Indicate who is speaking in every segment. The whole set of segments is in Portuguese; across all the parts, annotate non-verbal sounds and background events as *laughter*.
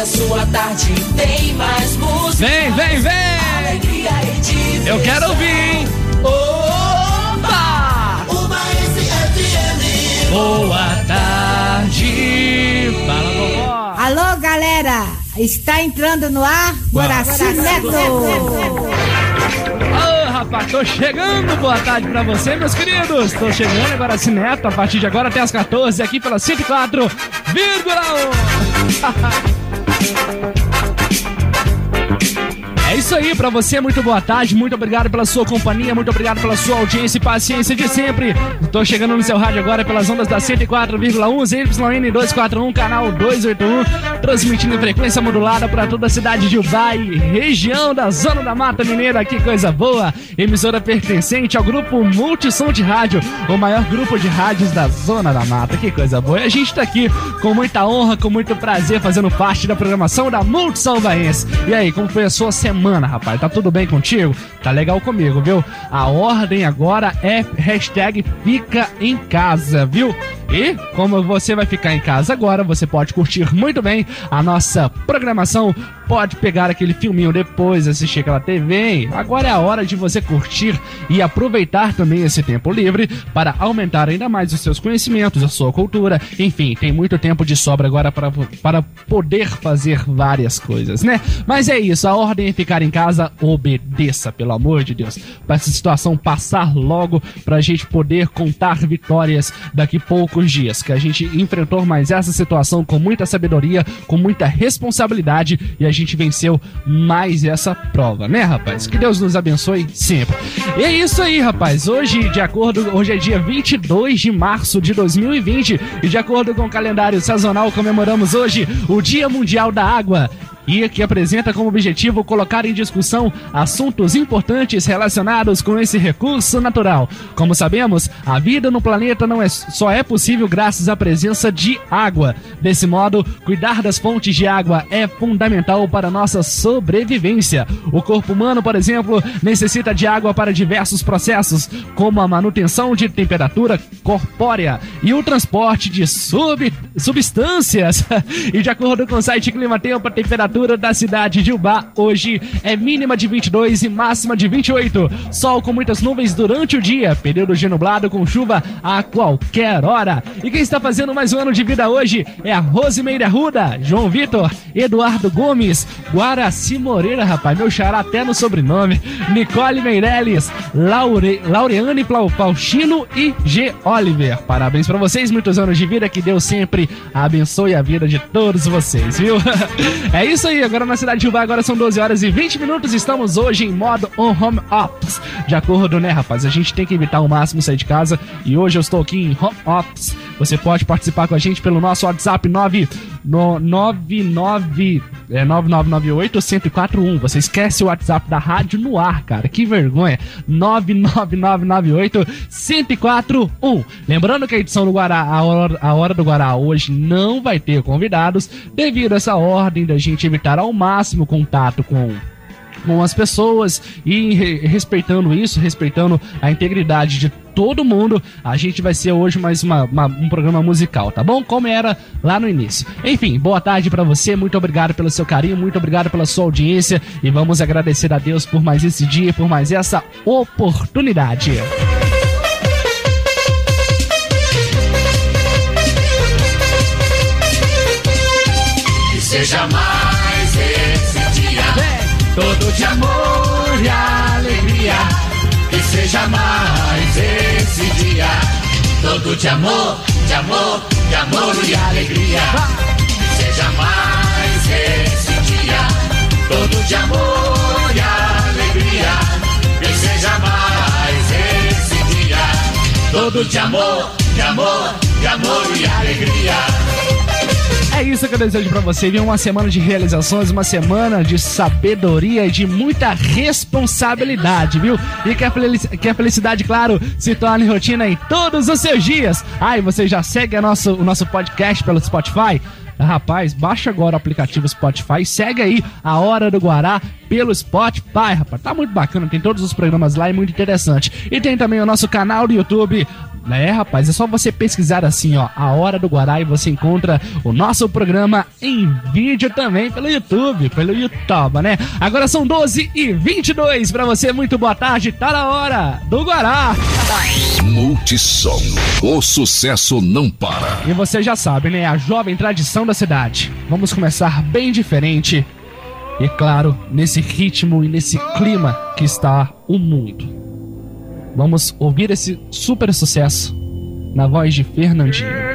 Speaker 1: a sua tarde tem mais música.
Speaker 2: Vem, vem, vem!
Speaker 1: Alegria e diversão.
Speaker 2: Eu quero ouvir, hein? Opa!
Speaker 1: Uma SFM.
Speaker 2: Boa tarde! Fala, vovó!
Speaker 3: Alô, galera! Está entrando no ar Guaraci Neto!
Speaker 2: Ô, rapaz, tô chegando! Boa tarde pra você, meus queridos! Tô chegando agora, Neto, a partir de agora até as 14, aqui pela 104,1. *laughs* Thank you. É isso aí, pra você, muito boa tarde, muito obrigado pela sua companhia, muito obrigado pela sua audiência e paciência de sempre. Tô chegando no seu rádio agora pelas ondas da 104,1 ZYN 241, canal 281, transmitindo em frequência modulada para toda a cidade de Ubai, região da Zona da Mata Mineira, que coisa boa! Emissora pertencente ao grupo Multissom de Rádio, o maior grupo de rádios da Zona da Mata, que coisa boa! E a gente tá aqui com muita honra, com muito prazer, fazendo parte da programação da Multissom Baense. E aí, como foi a sua semana, rapaz? Tá tudo bem contigo? Tá legal comigo, viu? A ordem agora é hashtag fica em casa, viu? E como você vai ficar em casa agora, você pode curtir muito bem a nossa programação. Pode pegar aquele filminho depois, assistir aquela TV. Agora é a hora de você curtir e aproveitar também esse tempo livre para aumentar ainda mais os seus conhecimentos, a sua cultura. Enfim, tem muito tempo de sobra agora para, para poder fazer várias coisas, né? Mas é isso, a ordem é ficar em casa, obedeça, pelo amor de Deus. Para essa situação passar logo, para a gente poder contar vitórias daqui dias. Que a gente enfrentou mais essa situação com muita sabedoria, com muita responsabilidade e a gente venceu mais essa prova, né, rapaz? Que Deus nos abençoe sempre. E é isso aí, rapaz. Hoje, de acordo, hoje é dia 22 de março de 2020 e de acordo com o calendário sazonal comemoramos hoje o Dia Mundial da Água e que apresenta como objetivo colocar em discussão assuntos importantes relacionados com esse recurso natural. Como sabemos, a vida no planeta não é, só é possível graças à presença de água. Desse modo, cuidar das fontes de água é fundamental para nossa sobrevivência. O corpo humano, por exemplo, necessita de água para diversos processos, como a manutenção de temperatura corpórea e o transporte de sub, substâncias. *laughs* e de acordo com o site Clima Tempo, a temperatura da cidade de Ubá hoje é mínima de 22 e máxima de 28. Sol com muitas nuvens durante o dia, período de nublado com chuva a qualquer hora. E quem está fazendo mais um ano de vida hoje é a Rosimeira Arruda, João Vitor, Eduardo Gomes, Guaraci Moreira, rapaz, meu xará até no sobrenome, Nicole Meirelles, Laure, Laureane Pauchino e G. Oliver. Parabéns pra vocês, muitos anos de vida, que Deus sempre abençoe a vida de todos vocês, viu? *laughs* é isso aí, agora na cidade de Ubai, agora são 12 horas e 20 minutos, estamos hoje em modo on home office. De acordo, né, rapaz? A gente tem que evitar ao máximo sair de casa e hoje eu estou aqui em home office. Você pode participar com a gente pelo nosso WhatsApp 9 no 99 é 9998 1041. Você esquece o WhatsApp da rádio no ar, cara. Que vergonha. 99998 1041. Lembrando que a edição do Guará, a hora, a hora do Guará hoje não vai ter convidados devido a essa ordem da gente evitar ao máximo contato com com as pessoas e re- respeitando isso, respeitando a integridade de todo mundo, a gente vai ser hoje mais uma- uma- um programa musical, tá bom? Como era lá no início. Enfim, boa tarde pra você, muito obrigado pelo seu carinho, muito obrigado pela sua audiência e vamos agradecer a Deus por mais esse dia, por mais essa oportunidade.
Speaker 1: Que seja mais.
Speaker 2: Todo de amor e alegria.
Speaker 1: Que seja mais esse dia. Todo de amor, de amor, de amor e alegria. Que seja mais esse dia. Todo de amor e alegria. Que seja mais esse dia. Todo de amor, de amor, de amor e alegria.
Speaker 2: É isso que eu desejo pra você, viu? Uma semana de realizações, uma semana de sabedoria e de muita responsabilidade, viu? E que a, que a felicidade, claro, se torne rotina em todos os seus dias. Ah, e você já segue nosso, o nosso podcast pelo Spotify? Rapaz, baixa agora o aplicativo Spotify, segue aí a Hora do Guará pelo Spotify, rapaz. Tá muito bacana, tem todos os programas lá e muito interessante. E tem também o nosso canal do YouTube, É, rapaz, é só você pesquisar assim, ó, a Hora do Guará e você encontra o nosso programa em vídeo também pelo YouTube, pelo YouTube, né? Agora são 12 e 22 para você, muito boa tarde, tá na hora do Guará.
Speaker 4: Multissom, o sucesso não para.
Speaker 2: E você já sabe, né? A jovem tradição da cidade. Vamos começar bem diferente. E claro, nesse ritmo e nesse clima que está o mundo. Vamos ouvir esse super sucesso na voz de Fernandinho.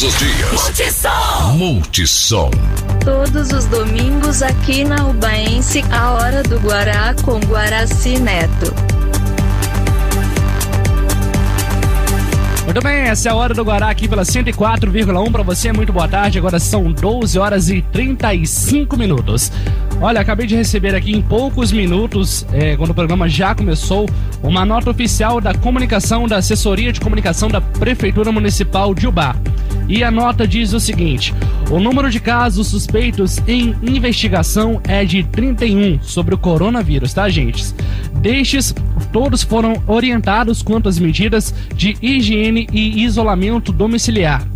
Speaker 4: Todos os dias. Multissom.
Speaker 5: Todos os domingos aqui na Ubaense, a hora do Guará com Guaraci Neto.
Speaker 2: Muito bem, essa é a hora do Guará aqui pela 104,1 para você. Muito boa tarde. Agora são 12 horas e 35 minutos. Olha, acabei de receber aqui em poucos minutos, é, quando o programa já começou, uma nota oficial da comunicação da assessoria de comunicação da Prefeitura Municipal de Ubá. E a nota diz o seguinte: o número de casos suspeitos em investigação é de 31 sobre o coronavírus, tá, gente? Destes, todos foram orientados quanto às medidas de higiene e isolamento domiciliar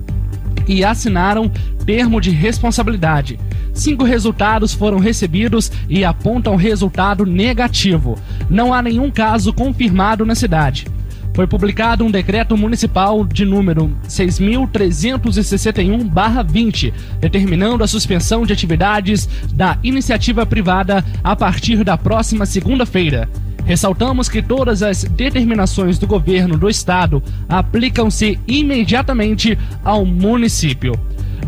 Speaker 2: e assinaram termo de responsabilidade. Cinco resultados foram recebidos e apontam resultado negativo. Não há nenhum caso confirmado na cidade. Foi publicado um decreto municipal de número 6.361-20, determinando a suspensão de atividades da iniciativa privada a partir da próxima segunda-feira. Ressaltamos que todas as determinações do governo do estado aplicam-se imediatamente ao município.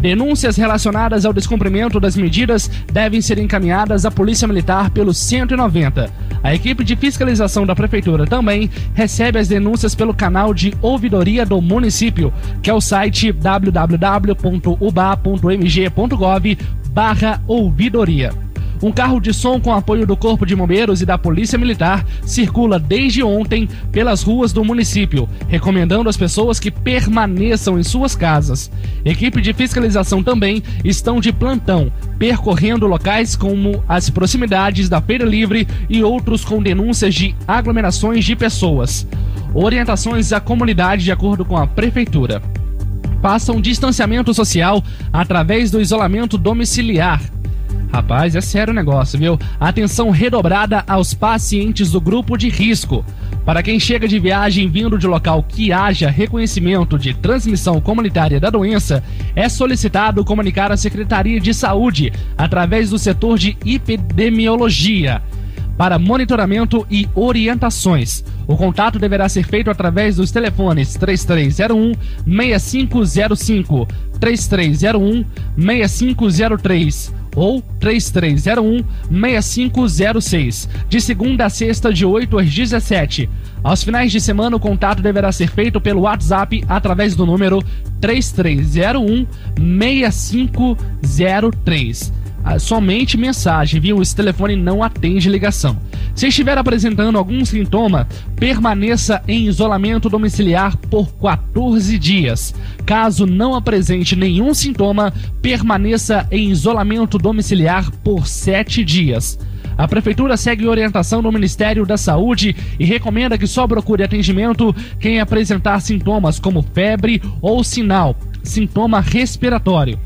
Speaker 2: Denúncias relacionadas ao descumprimento das medidas devem ser encaminhadas à Polícia Militar pelo 190. A equipe de fiscalização da Prefeitura também recebe as denúncias pelo canal de ouvidoria do município, que é o site www.uba.mg.gov barra ouvidoria. Um carro de som com apoio do Corpo de Bombeiros e da Polícia Militar circula desde ontem pelas ruas do município, recomendando às pessoas que permaneçam em suas casas. Equipe de fiscalização também estão de plantão, percorrendo locais como as proximidades da Feira Livre e outros com denúncias de aglomerações de pessoas. Orientações à comunidade de acordo com a Prefeitura. Façam distanciamento social através do isolamento domiciliar. Rapaz, é sério o negócio, viu? Atenção redobrada aos pacientes do grupo de risco. Para quem chega de viagem vindo de local que haja reconhecimento de transmissão comunitária da doença, é solicitado comunicar à Secretaria de Saúde através do setor de epidemiologia para monitoramento e orientações. O contato deverá ser feito através dos telefones 3301 6505, 3301 6503 ou 3301 6506, de segunda a sexta de 8 às 17. Aos finais de semana o contato deverá ser feito pelo WhatsApp através do número 3301 6503. ah, somente mensagem, viu? Esse telefone não atende ligação. Se estiver apresentando algum sintoma, permaneça em isolamento domiciliar por 14 dias. Caso não apresente nenhum sintoma, permaneça em isolamento domiciliar por 7 dias. A Prefeitura segue orientação do Ministério da Saúde e recomenda que só procure atendimento quem apresentar sintomas como febre ou sinal, sintoma respiratório.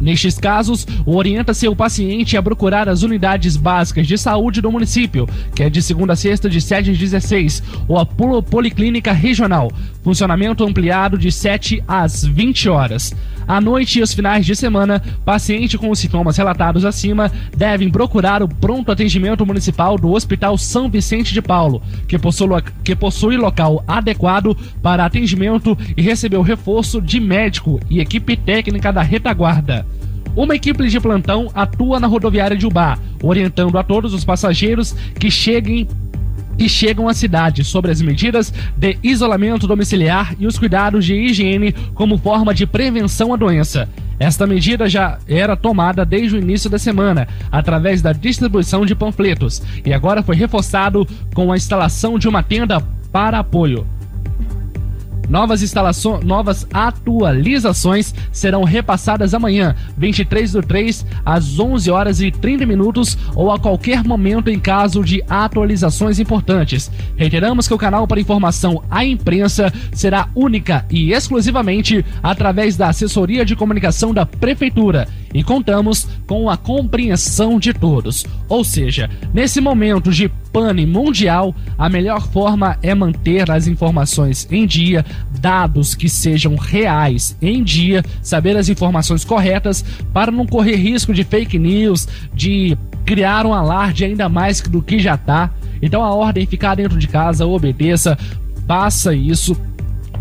Speaker 2: Nestes casos, orienta-se o paciente a procurar as unidades básicas de saúde do município, que é de segunda a sexta de 7 às 16, ou a Policlínica Regional, funcionamento ampliado de 7 às 20 horas. À noite e os finais de semana, paciente com os sintomas relatados acima devem procurar o pronto atendimento municipal do Hospital São Vicente de Paulo, que possui, que possui local adequado para atendimento e recebeu reforço de médico e equipe técnica da retaguarda. Uma equipe de plantão atua na rodoviária de Ubá, orientando a todos os passageiros que cheguem que chegam à cidade sobre as medidas de isolamento domiciliar e os cuidados de higiene como forma de prevenção à doença. Esta medida já era tomada desde o início da semana, através da distribuição de panfletos, e agora foi reforçado com a instalação de uma tenda para apoio. Novas instalações, novas atualizações serão repassadas amanhã, 23 do 3, às 11 horas e 30 minutos ou a qualquer momento em caso de atualizações importantes. Reiteramos que o canal para informação à imprensa será única e exclusivamente através da assessoria de comunicação da prefeitura e contamos com a compreensão de todos. Ou seja, nesse momento de pane mundial, a melhor forma é manter as informações em dia, dados que sejam reais em dia, saber as informações corretas para não correr risco de fake news, de criar um alarde ainda mais do que já está. Então a ordem é ficar dentro de casa, obedeça, faça isso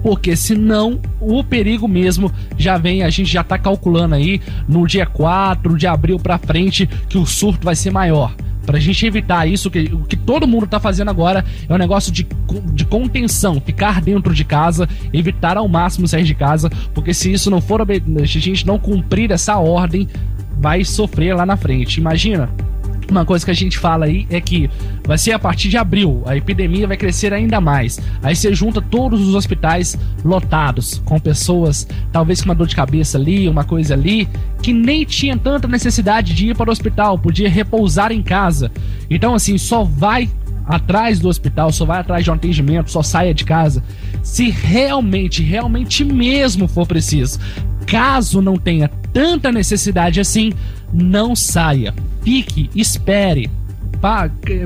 Speaker 2: porque senão o perigo mesmo já vem, a gente já tá calculando aí no dia 4 de abril para frente que o surto vai ser maior. Pra gente evitar isso, que, o que todo mundo tá fazendo agora é um negócio de, de contenção, ficar dentro de casa, evitar ao máximo sair de casa, porque se isso não for, a gente não cumprir essa ordem, vai sofrer lá na frente. Imagina, uma coisa que a gente fala aí é que vai ser a partir de abril, a epidemia vai crescer ainda mais. Aí você junta todos os hospitais lotados, com pessoas talvez com uma dor de cabeça ali, uma coisa ali, que nem tinha tanta necessidade de ir para o hospital, podia repousar em casa. Então, assim, só vai atrás do hospital, só vai atrás de um atendimento, só saia de casa se realmente, realmente mesmo for preciso. Caso não tenha tanta necessidade assim, não saia. Fique, espere.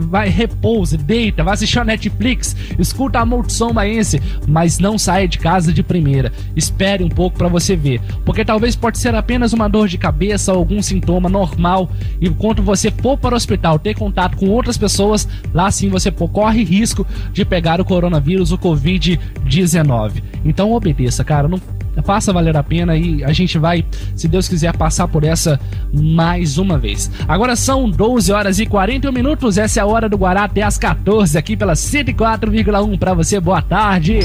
Speaker 2: Vai, repouse, deita, vai assistir a Netflix, escuta a Multissom Baense, mas não saia de casa de primeira. Espere um pouco para você ver, porque talvez pode ser apenas uma dor de cabeça ou algum sintoma normal. E enquanto você for para o hospital ter contato com outras pessoas, lá sim você corre risco de pegar o coronavírus, o Covid-19. Então obedeça, cara. Não faça valer a pena e a gente vai, se Deus quiser, passar por essa mais uma vez. Agora são 12 horas e 41 minutos, essa é a hora do Guará até as 14 aqui pela 104,1 para você. Boa tarde.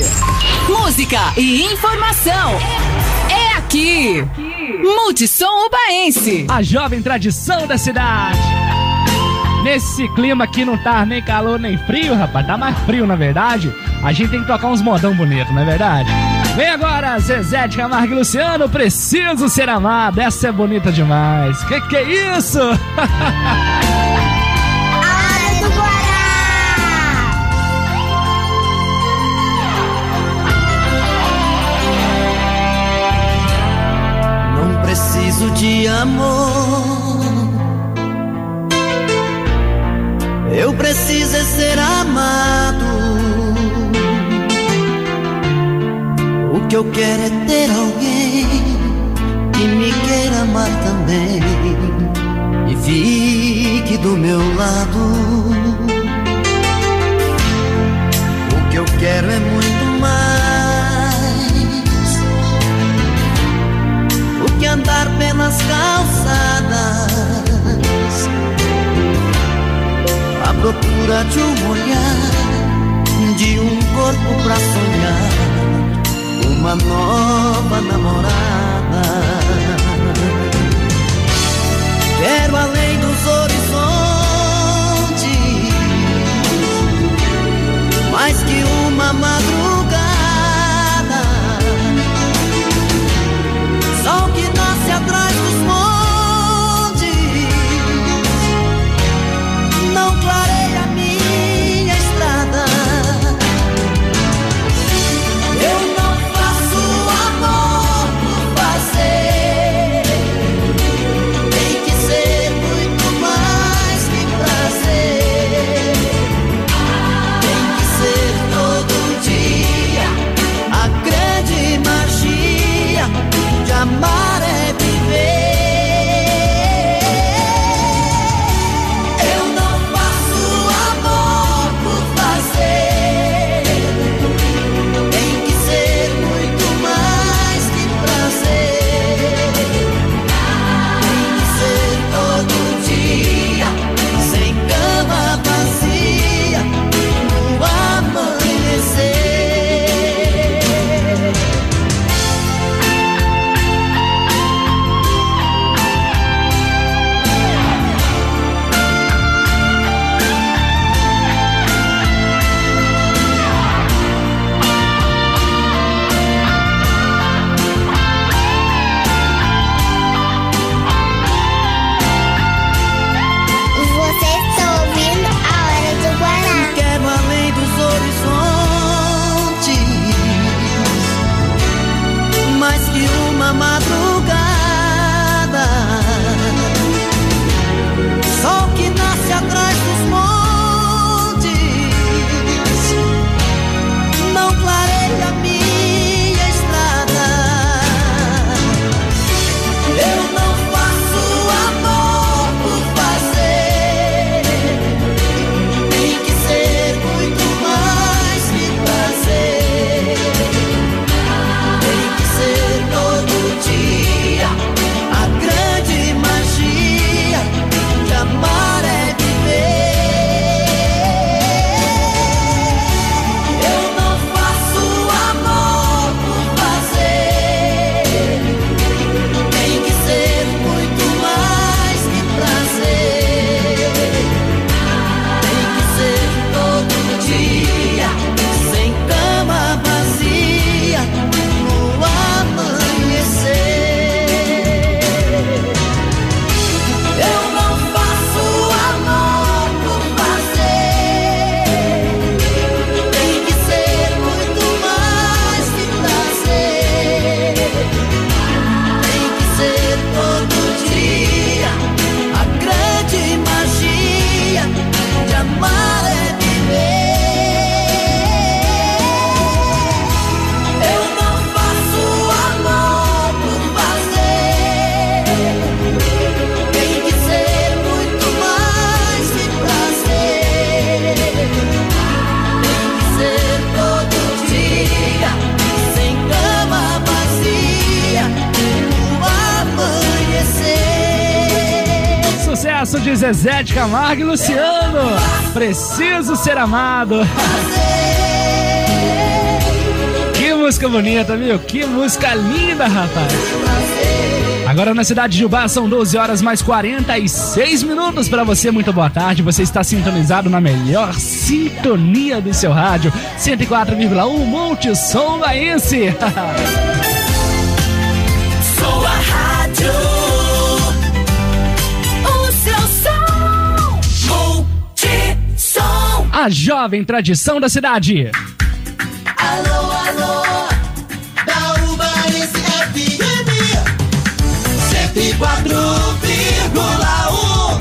Speaker 6: Música e informação. É aqui. Multissom Ubaense.
Speaker 2: A jovem tradição da cidade. Nesse clima aqui não tá nem calor nem frio, rapaz. Tá mais frio, na verdade. A gente tem que tocar uns modão bonito, não é verdade? Vem agora, Zezé de Camargo e Luciano, preciso ser amado. Essa é bonita demais. Que que é isso? *laughs*
Speaker 7: Não preciso de amor. Eu preciso é ser amado. que eu quero é ter alguém que me queira amar também e fique do meu lado. O que eu quero é muito mais do que andar pelas calçadas procura de um olhar, de um corpo pra sonhar uma nova namorada. Quero além dos horizontes, mais que uma madrugada.
Speaker 2: Sucesso de Zezé de Camargo e Luciano. Preciso ser amado. Que música bonita, viu? Que música linda, rapaz. Agora na cidade de Ubá são 12 horas mais 46 minutos para você. Muito boa tarde. Você está sintonizado na melhor sintonia do seu rádio. 104,1 Monte Som Baense. *laughs* A jovem tradição da cidade.
Speaker 7: Alô, alô, da Ubaense FM 104,1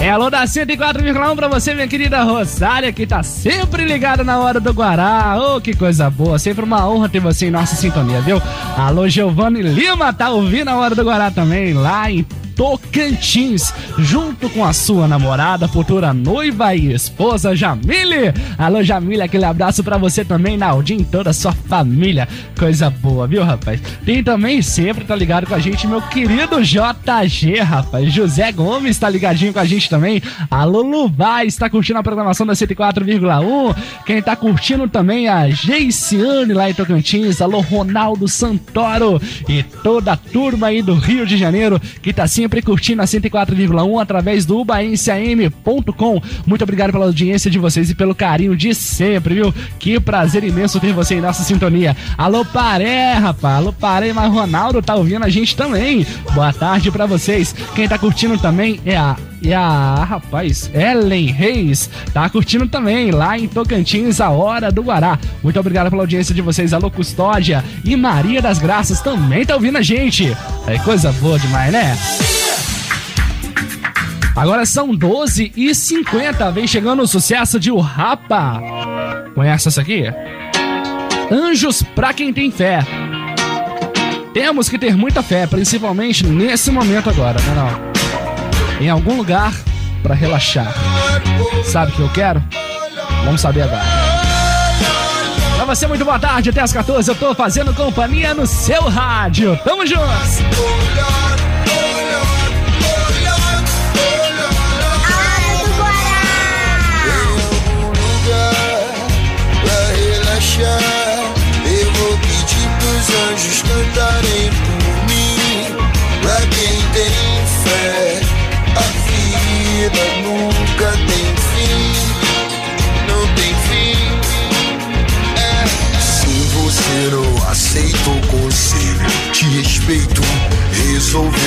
Speaker 2: É alô da 104,1 pra você, minha querida Rosária, que tá sempre ligada na hora do Guará. Ô, que coisa boa. Sempre uma honra ter você em nossa sintonia, viu? Alô, Giovanni Lima, tá ouvindo a hora do Guará também, lá em Tocantins, junto com a sua namorada, futura noiva e esposa Jamile. Alô, Jamile, aquele abraço pra você também, Naldinho, toda a sua família. Coisa boa, viu, rapaz? Tem também, sempre tá ligado com a gente, meu querido JG, rapaz. José Gomes tá ligadinho com a gente também. Alô, Luvai, está curtindo a programação da 104,1. Quem tá curtindo também a Geiciane lá em Tocantins. Alô, Ronaldo Santoro e toda a turma aí do Rio de Janeiro que tá sempre sempre curtindo a 104,1 através do baenciam.com. Muito obrigado pela audiência de vocês e pelo carinho de sempre, viu? Que prazer imenso ter você em nossa sintonia. Alô, Paré, rapaz. Alô, Paré, mas Ronaldo tá ouvindo a gente também. Boa tarde para vocês. Quem tá curtindo também é a e a rapaz, Ellen Reis tá curtindo também lá em Tocantins, a hora do Guará. Muito obrigado pela audiência de vocês, Alô Custódia e Maria das Graças também tá ouvindo a gente. É coisa boa demais, né? Agora são 12 e 50 Vem chegando o sucesso de O Rapa. Conhece essa aqui? Anjos pra quem tem fé. Temos que ter muita fé, principalmente nesse momento agora, né não? Em algum lugar para relaxar. Sabe o que eu quero? Vamos saber agora. Pra você, muito boa tarde. Até as 14 eu tô fazendo companhia no seu rádio. Tamo juntos!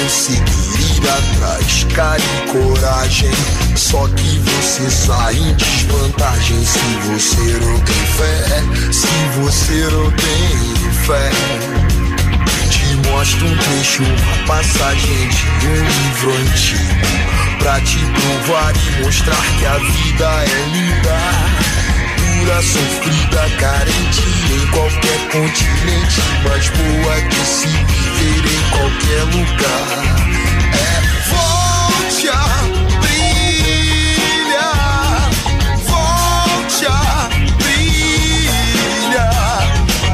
Speaker 8: Seguir ir atrás, cara e coragem. Só que você sai em desvantagem se você não tem fé. Se você não tem fé. Te mostro um trecho, uma passagem de um livro antigo. Pra te provar e mostrar que a vida é linda. Dura, sofrida, carente em qualquer continente. Mais boa que se em qualquer lugar. É volte a brilhar, volte a brilhar.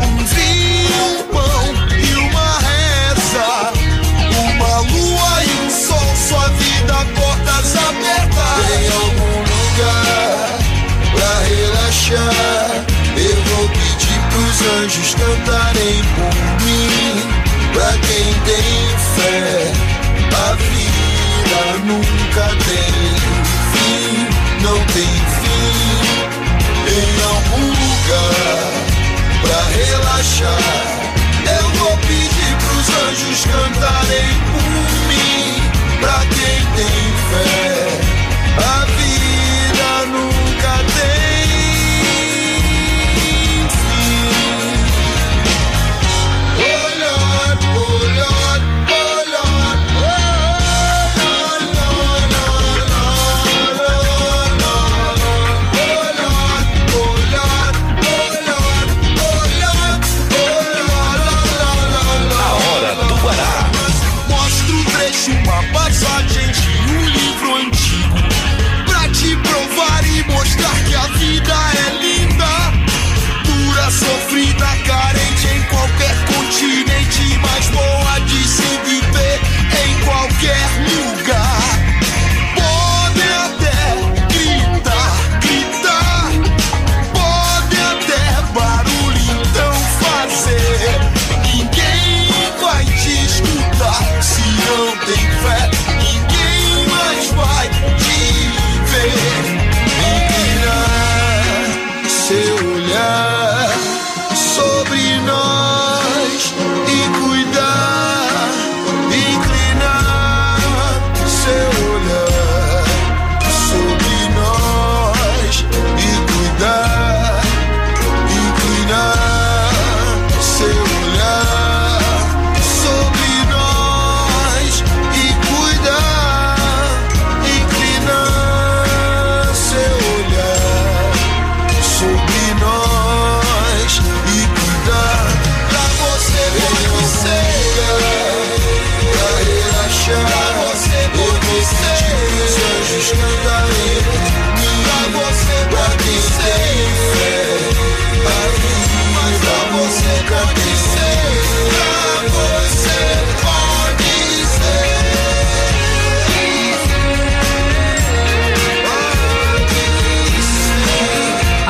Speaker 8: Um vinho, um pão e uma reza, uma lua e um sol, sua vida portas abertas. Em algum lugar pra relaxar, eu vou pedir pros anjos cantarem por. Pra quem tem fé, a vida nunca tem fim, não tem fim. Em algum lugar pra relaxar, eu vou pedir pros anjos cantarem por mim. Pra quem tem fé,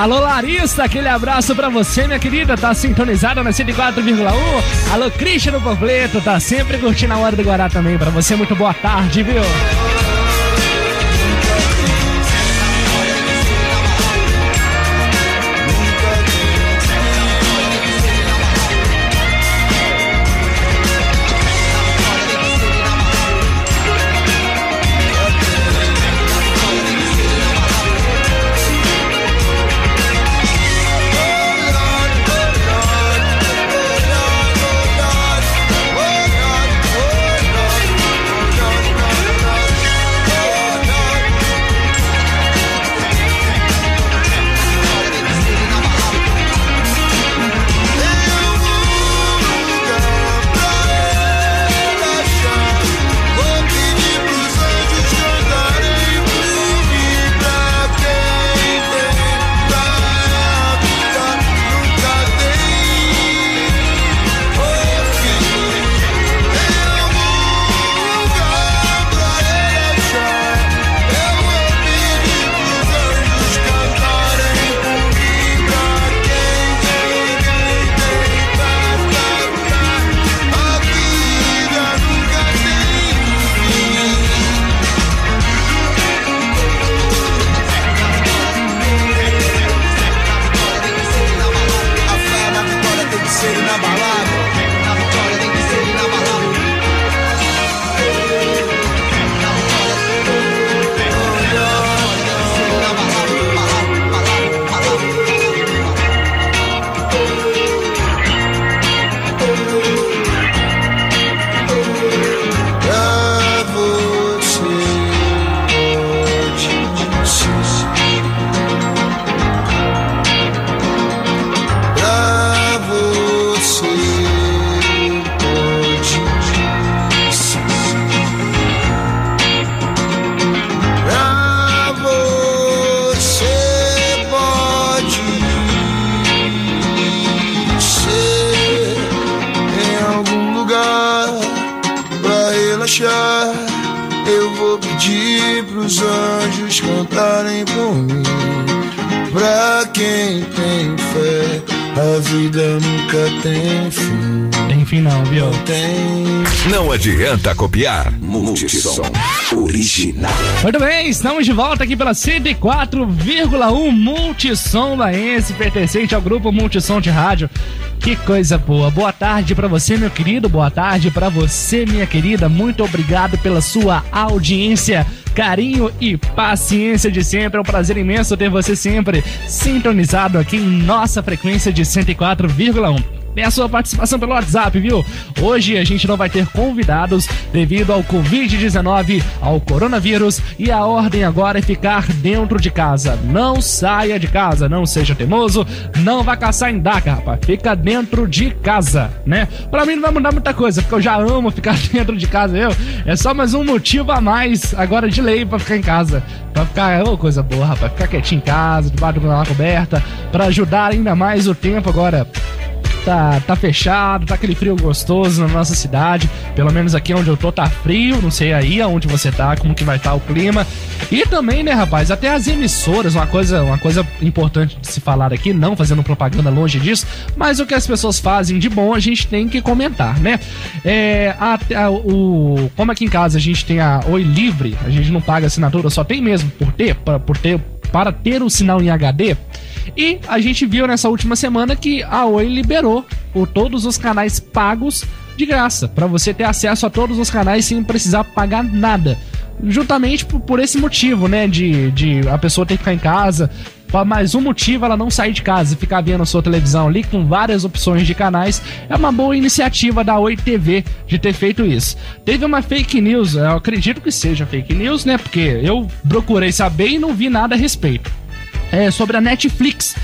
Speaker 2: Alô, Larissa, aquele abraço pra você, minha querida. Tá sintonizada na 104,1. Alô, Christian do Panfleto, tá sempre curtindo a hora do Guará também. Pra você, muito boa tarde, viu?
Speaker 4: Copiar. Multissom original.
Speaker 2: Muito bem, estamos de volta aqui pela 104,1 Multissom Laense, pertencente ao grupo Multissom de Rádio. Que coisa boa. Boa tarde para você, meu querido. Boa tarde para você, minha querida. Muito obrigado pela sua audiência carinho e paciência de sempre. É um prazer imenso ter você sempre sintonizado aqui em nossa frequência de 104,1 tem a sua participação pelo WhatsApp, viu? Hoje a gente não vai ter convidados devido ao Covid-19, ao coronavírus e a ordem agora é ficar dentro de casa. Não saia de casa, não seja teimoso, não vá caçar em daca, rapaz. Fica dentro de casa, né? Pra mim não vai mudar muita coisa, porque eu já amo ficar *laughs* dentro de casa, eu. É só mais um motivo a mais agora de lei pra ficar em casa. Pra ficar, ô, oh, coisa boa, rapaz. Ficar quietinho em casa, debaixo de coberta, pra ajudar ainda mais o tempo agora tá, tá fechado, tá aquele frio gostoso na nossa cidade. Pelo menos aqui onde eu tô tá frio, não sei aí aonde você tá, como que vai estar tá o clima. E também, né, rapaz, até as emissoras, uma coisa, uma coisa importante de se falar aqui, não fazendo propaganda longe disso, mas o que as pessoas fazem de bom a gente tem que comentar, né? É, a, a, o, como aqui em casa a gente tem a Oi Livre, a gente não paga assinatura, só tem mesmo por ter, pra, por ter para ter o sinal em HD. E a gente viu nessa última semana que a Oi liberou por todos os canais pagos de graça, para você ter acesso a todos os canais sem precisar pagar nada. Justamente por, esse motivo, né? De, de a pessoa ter que ficar em casa, mais um motivo ela não sair de casa e ficar vendo a sua televisão ali com várias opções de canais. É uma boa iniciativa da Oi TV de ter feito isso. Teve uma fake news, eu acredito que seja fake news, né? Porque eu procurei saber e não vi nada a respeito. É sobre a Netflix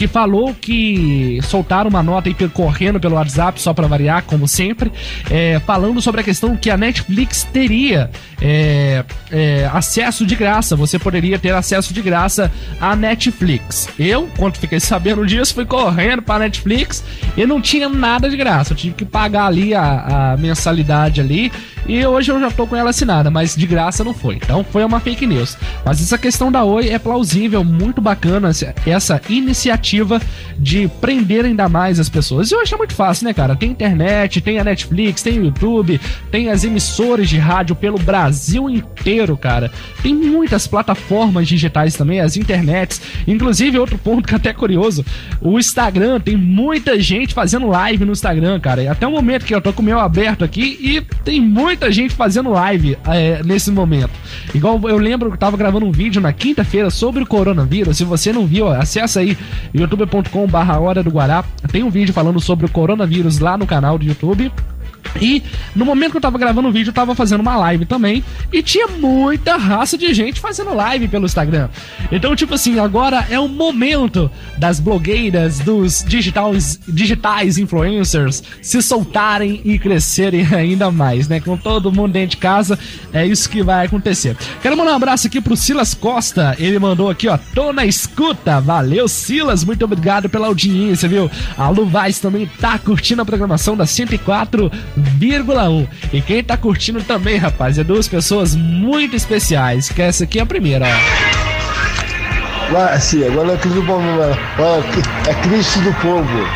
Speaker 2: que falou que soltaram uma nota aí correndo pelo WhatsApp, só para variar, como sempre, é, falando sobre a questão que a Netflix teria é, é, acesso de graça. Você poderia ter acesso de graça à Netflix. Eu, quando fiquei sabendo disso, fui correndo para Netflix e não tinha nada de graça. Eu tive que pagar ali a, a mensalidade ali e hoje eu já tô com ela assinada, mas de graça não foi. Então foi uma fake news. Mas essa questão da Oi é plausível, muito bacana essa iniciativa de prender ainda mais as pessoas. E hoje é muito fácil, né, cara? Tem internet, tem a Netflix, tem o YouTube, tem as emissoras de rádio pelo Brasil inteiro, cara. Tem muitas plataformas digitais também, as internets. Inclusive, outro ponto que é até curioso, o Instagram, tem muita gente fazendo live no Instagram, cara. E até o momento que eu tô com o meu aberto aqui e tem muita gente fazendo live é, nesse momento. Igual eu lembro que eu tava gravando um vídeo na quinta-feira sobre o coronavírus. Se você não viu, acessa aí youtube.com barra hora do Guará. Tem um vídeo falando sobre o coronavírus lá no canal do YouTube. E no momento que eu tava gravando o vídeo, eu tava fazendo uma live também. E tinha muita raça de gente fazendo live pelo Instagram. Então, tipo assim, agora é o momento das blogueiras, dos digitais, digitais influencers se soltarem e crescerem *laughs* ainda mais, né? Com todo mundo dentro de casa, é isso que vai acontecer. Quero mandar um abraço aqui pro Silas Costa. Ele mandou aqui, ó, tô na escuta. Valeu, Silas. Muito obrigado pela audiência, viu? A Lu Vaz também tá curtindo a programação da 104 1,1. E quem tá curtindo também, rapaz, é duas pessoas muito especiais, que essa aqui é a primeira, ó.
Speaker 9: Sim, agora é Cristo do Povo, é Cristo do Povo.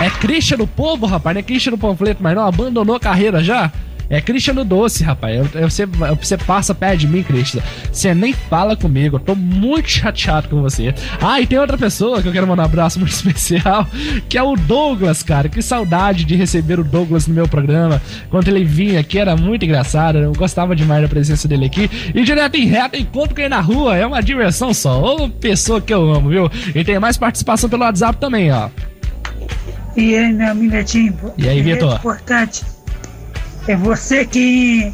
Speaker 2: É Cristo do Povo, rapaz, não é Cristo do Panfleto, mas não abandonou a carreira já? É Cristiano Doce, rapaz. Eu, eu, você, você passa perto de mim, Cristiano. Você nem fala comigo. Eu tô muito chateado com você. Ah, e tem outra pessoa que eu quero mandar um abraço muito *laughs* especial, que é o Douglas, cara. Que saudade de receber o Douglas no meu programa. Quando ele vinha aqui, era muito engraçado. Eu gostava demais da presença dele aqui. E direto em reto, encontro com ele na rua. É uma diversão só. Ô, pessoa que eu amo, viu? E tem mais participação pelo WhatsApp também, ó.
Speaker 10: E aí, meu amigo
Speaker 2: E aí, Vitor?
Speaker 10: É importante é você que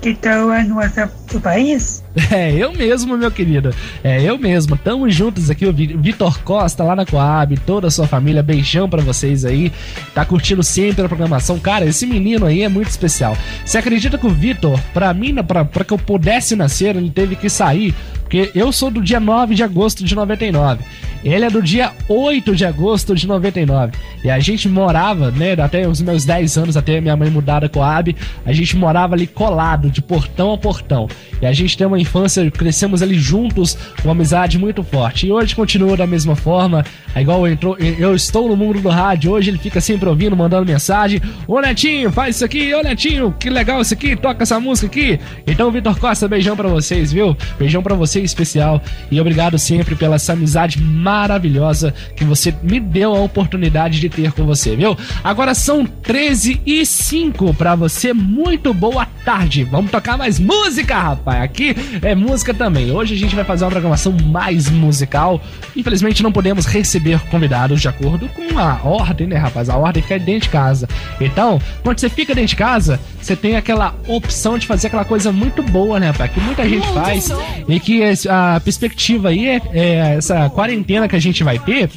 Speaker 10: que tá lá no WhatsApp do país? *laughs*
Speaker 2: É, eu mesmo, meu querido. É, eu mesmo. Tamo juntos aqui, o Vitor Costa lá na Coab, toda a sua família. Beijão para vocês aí. Tá curtindo sempre a programação. Cara, esse menino aí é muito especial. Você acredita que o Vitor, pra mim, pra, pra que eu pudesse nascer, ele teve que sair? Porque eu sou do dia 9 de agosto de 99. Ele é do dia 8 de agosto de 99. E a gente morava, né, até os meus 10 anos, até minha mãe mudar da Coab, a gente morava ali colado, de portão a portão. E a gente tem uma infância, crescemos ali juntos, uma amizade muito forte. E hoje continua da mesma forma, é igual eu, entrou, eu estou no mundo do rádio, hoje ele fica sempre ouvindo, mandando mensagem. Ô Netinho, faz isso aqui, ô Netinho, que legal isso aqui, toca essa música aqui. Então, Vitor Costa, beijão para vocês, viu? Beijão para você especial e obrigado sempre pela essa amizade maravilhosa que você me deu a oportunidade de ter com você, viu? Agora são 13 e 5 para você, muito boa tarde. Vamos tocar mais música, rapaz. Aqui é música também. Hoje a gente vai fazer uma programação mais musical. Infelizmente não podemos receber convidados de acordo com a ordem, né, rapaz? A ordem fica dentro de casa. Então, quando você fica dentro de casa, você tem aquela opção de fazer aquela coisa muito boa, né, rapaz? Que muita gente faz e que a perspectiva aí é, é essa quarentena que a gente vai ter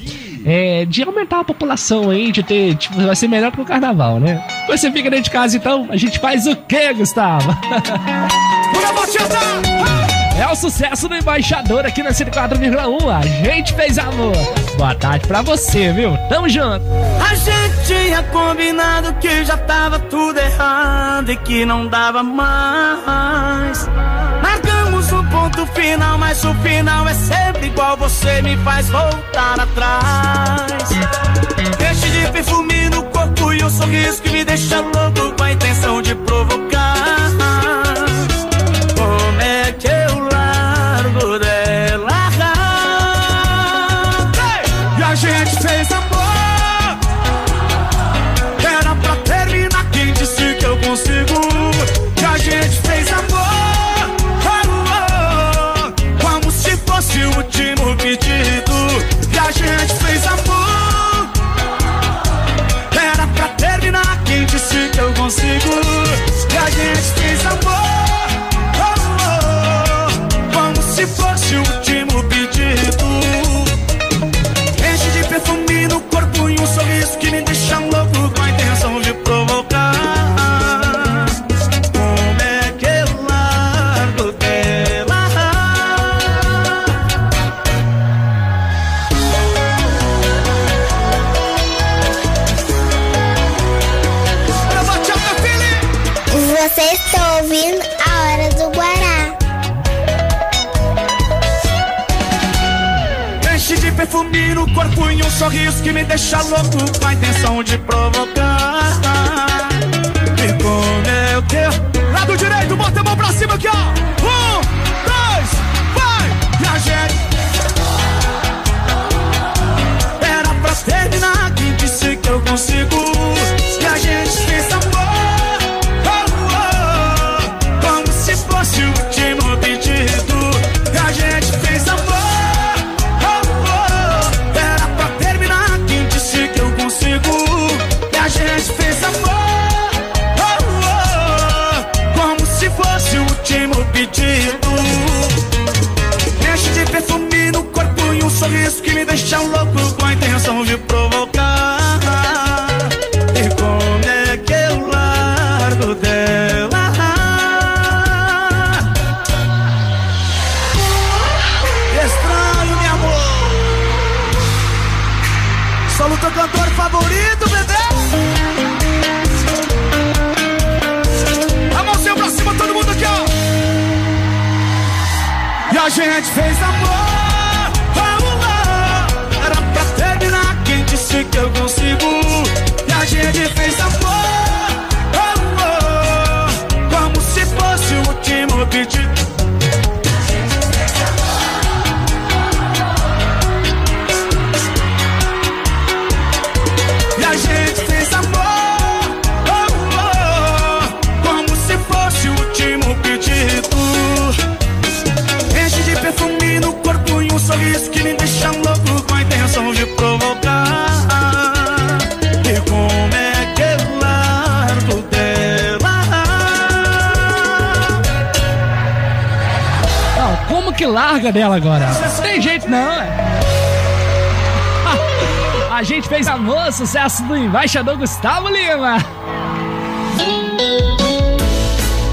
Speaker 2: é, de aumentar a população aí, de ter, tipo, vai ser melhor que o carnaval, né? Você fica dentro de casa, então, a gente faz o quê, Gustavo? *laughs* É o sucesso do embaixador aqui na 104,1. A gente fez amor. Boa tarde pra você, viu? Tamo junto.
Speaker 11: A gente tinha combinado que já tava tudo errado e que não dava mais. Marcamos o ponto final, mas o final é sempre igual. Você me faz voltar atrás. Deixe de perfume no corpo e um sorriso que me deixa louco com a intenção de provocar. Sorriso que me deixa louco com a intenção de provocar.
Speaker 2: Sucesso do embaixador Gustavo Lima.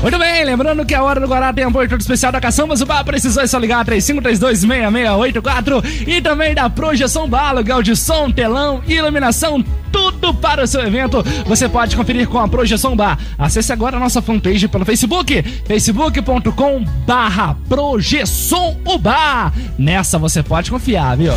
Speaker 2: Muito bem, lembrando que a Hora do Guará tem apoio todo especial da Caçambas, o bar precisou é só ligar 35326684 e também da Projeção Bar, aluguel de som, telão, iluminação, tudo para o seu evento. Você pode conferir com a Projeção Bar. Acesse agora a nossa fanpage pelo Facebook, facebook.com barra Projeção Bar. Nessa você pode confiar, viu?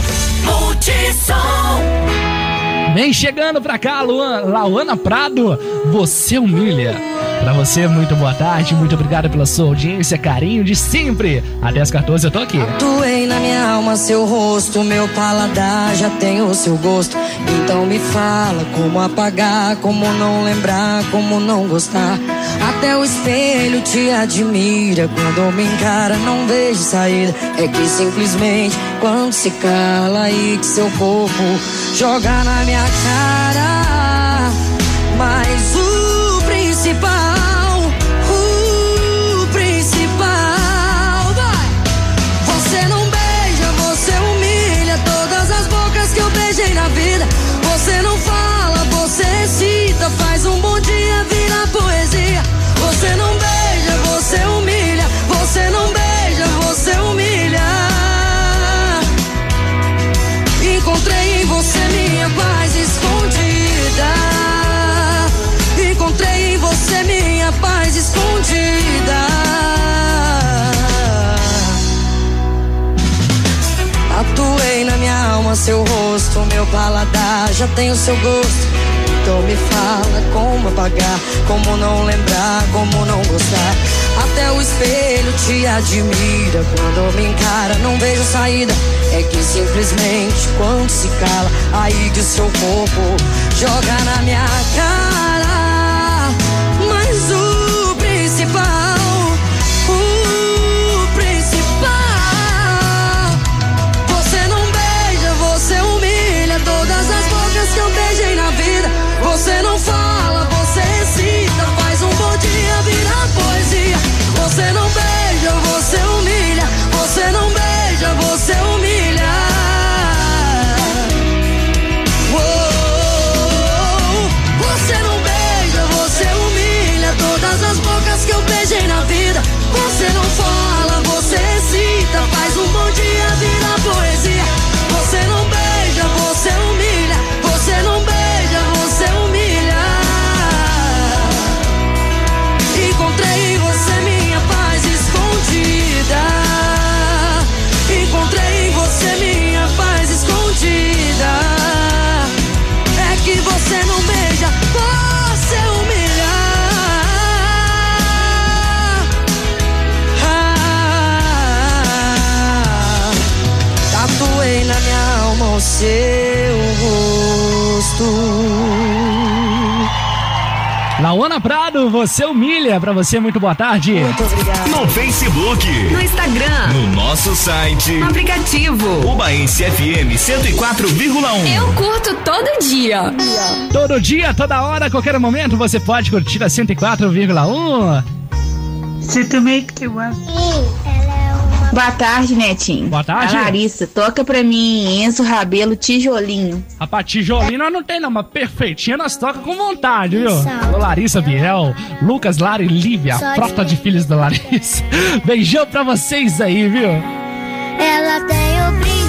Speaker 2: Vem chegando pra cá, Luan, Lauana Prado, você humilha. Pra você, muito boa tarde, muito obrigado pela sua audiência, carinho de sempre. Até as 14 eu tô aqui.
Speaker 12: Tatuei na minha alma seu rosto, meu paladar já tem o seu gosto. Então me fala como apagar, como não lembrar, como não gostar. Até o espelho te admira, quando me encara não vejo saída. É que simplesmente quando se cala e que seu corpo joga na minha cara. Mas o principal, você faz um bom dia virar poesia. Você não beija, você humilha, você não beija, você humilha. Encontrei em você minha paz escondida. Encontrei em você minha paz escondida. Tatuei na minha alma seu rosto, meu paladar já tem o seu gosto. Então me fala como apagar, como não lembrar, como não gostar. Até o espelho te admira, quando me encara não vejo saída. É que simplesmente quando se cala, aí de seu corpo joga na minha cara. Você humilha.
Speaker 2: Pra você, muito boa tarde.
Speaker 13: Muito obrigada.
Speaker 14: No Facebook.
Speaker 15: No Instagram.
Speaker 14: No nosso site.
Speaker 15: No aplicativo.
Speaker 14: Ubaense FM 104,1.
Speaker 15: Eu curto todo dia.
Speaker 2: Todo dia, toda hora, a qualquer momento, você pode curtir a 104,1.
Speaker 10: Você também que eu amo.
Speaker 16: Boa tarde, Netinho.
Speaker 2: Boa tarde.
Speaker 16: A Larissa, toca pra mim Enzo Rabelo Tijolinho.
Speaker 2: Rapaz, tijolinho nós não tem não, mas perfeitinha nós toca com vontade, viu? Alô, Larissa Biel, Lucas, Lara e Lívia, a frota de filhos da Larissa. *laughs* Beijão pra vocês aí, viu?
Speaker 17: Ela tem o brilho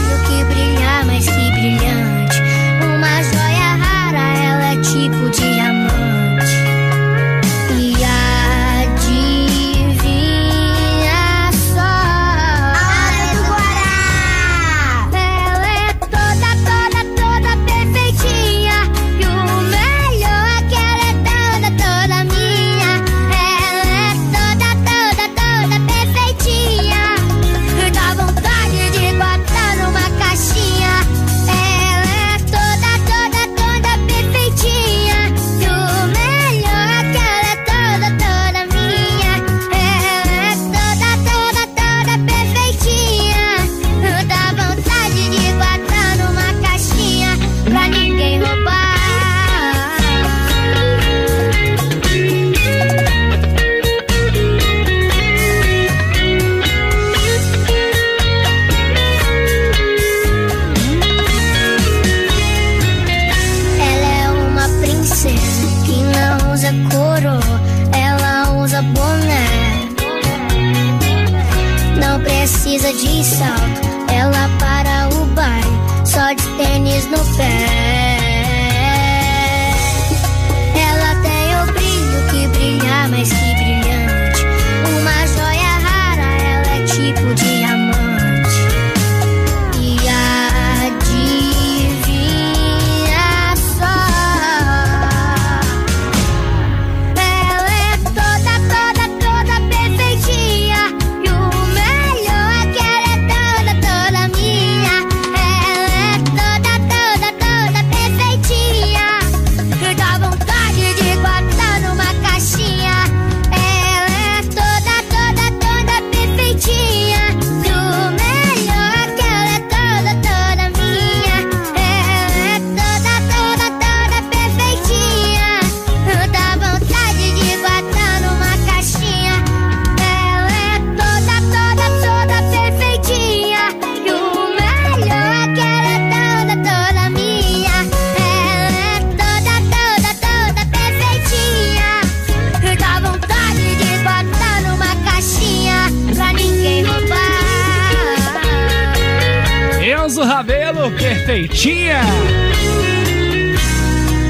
Speaker 17: perfeitinha.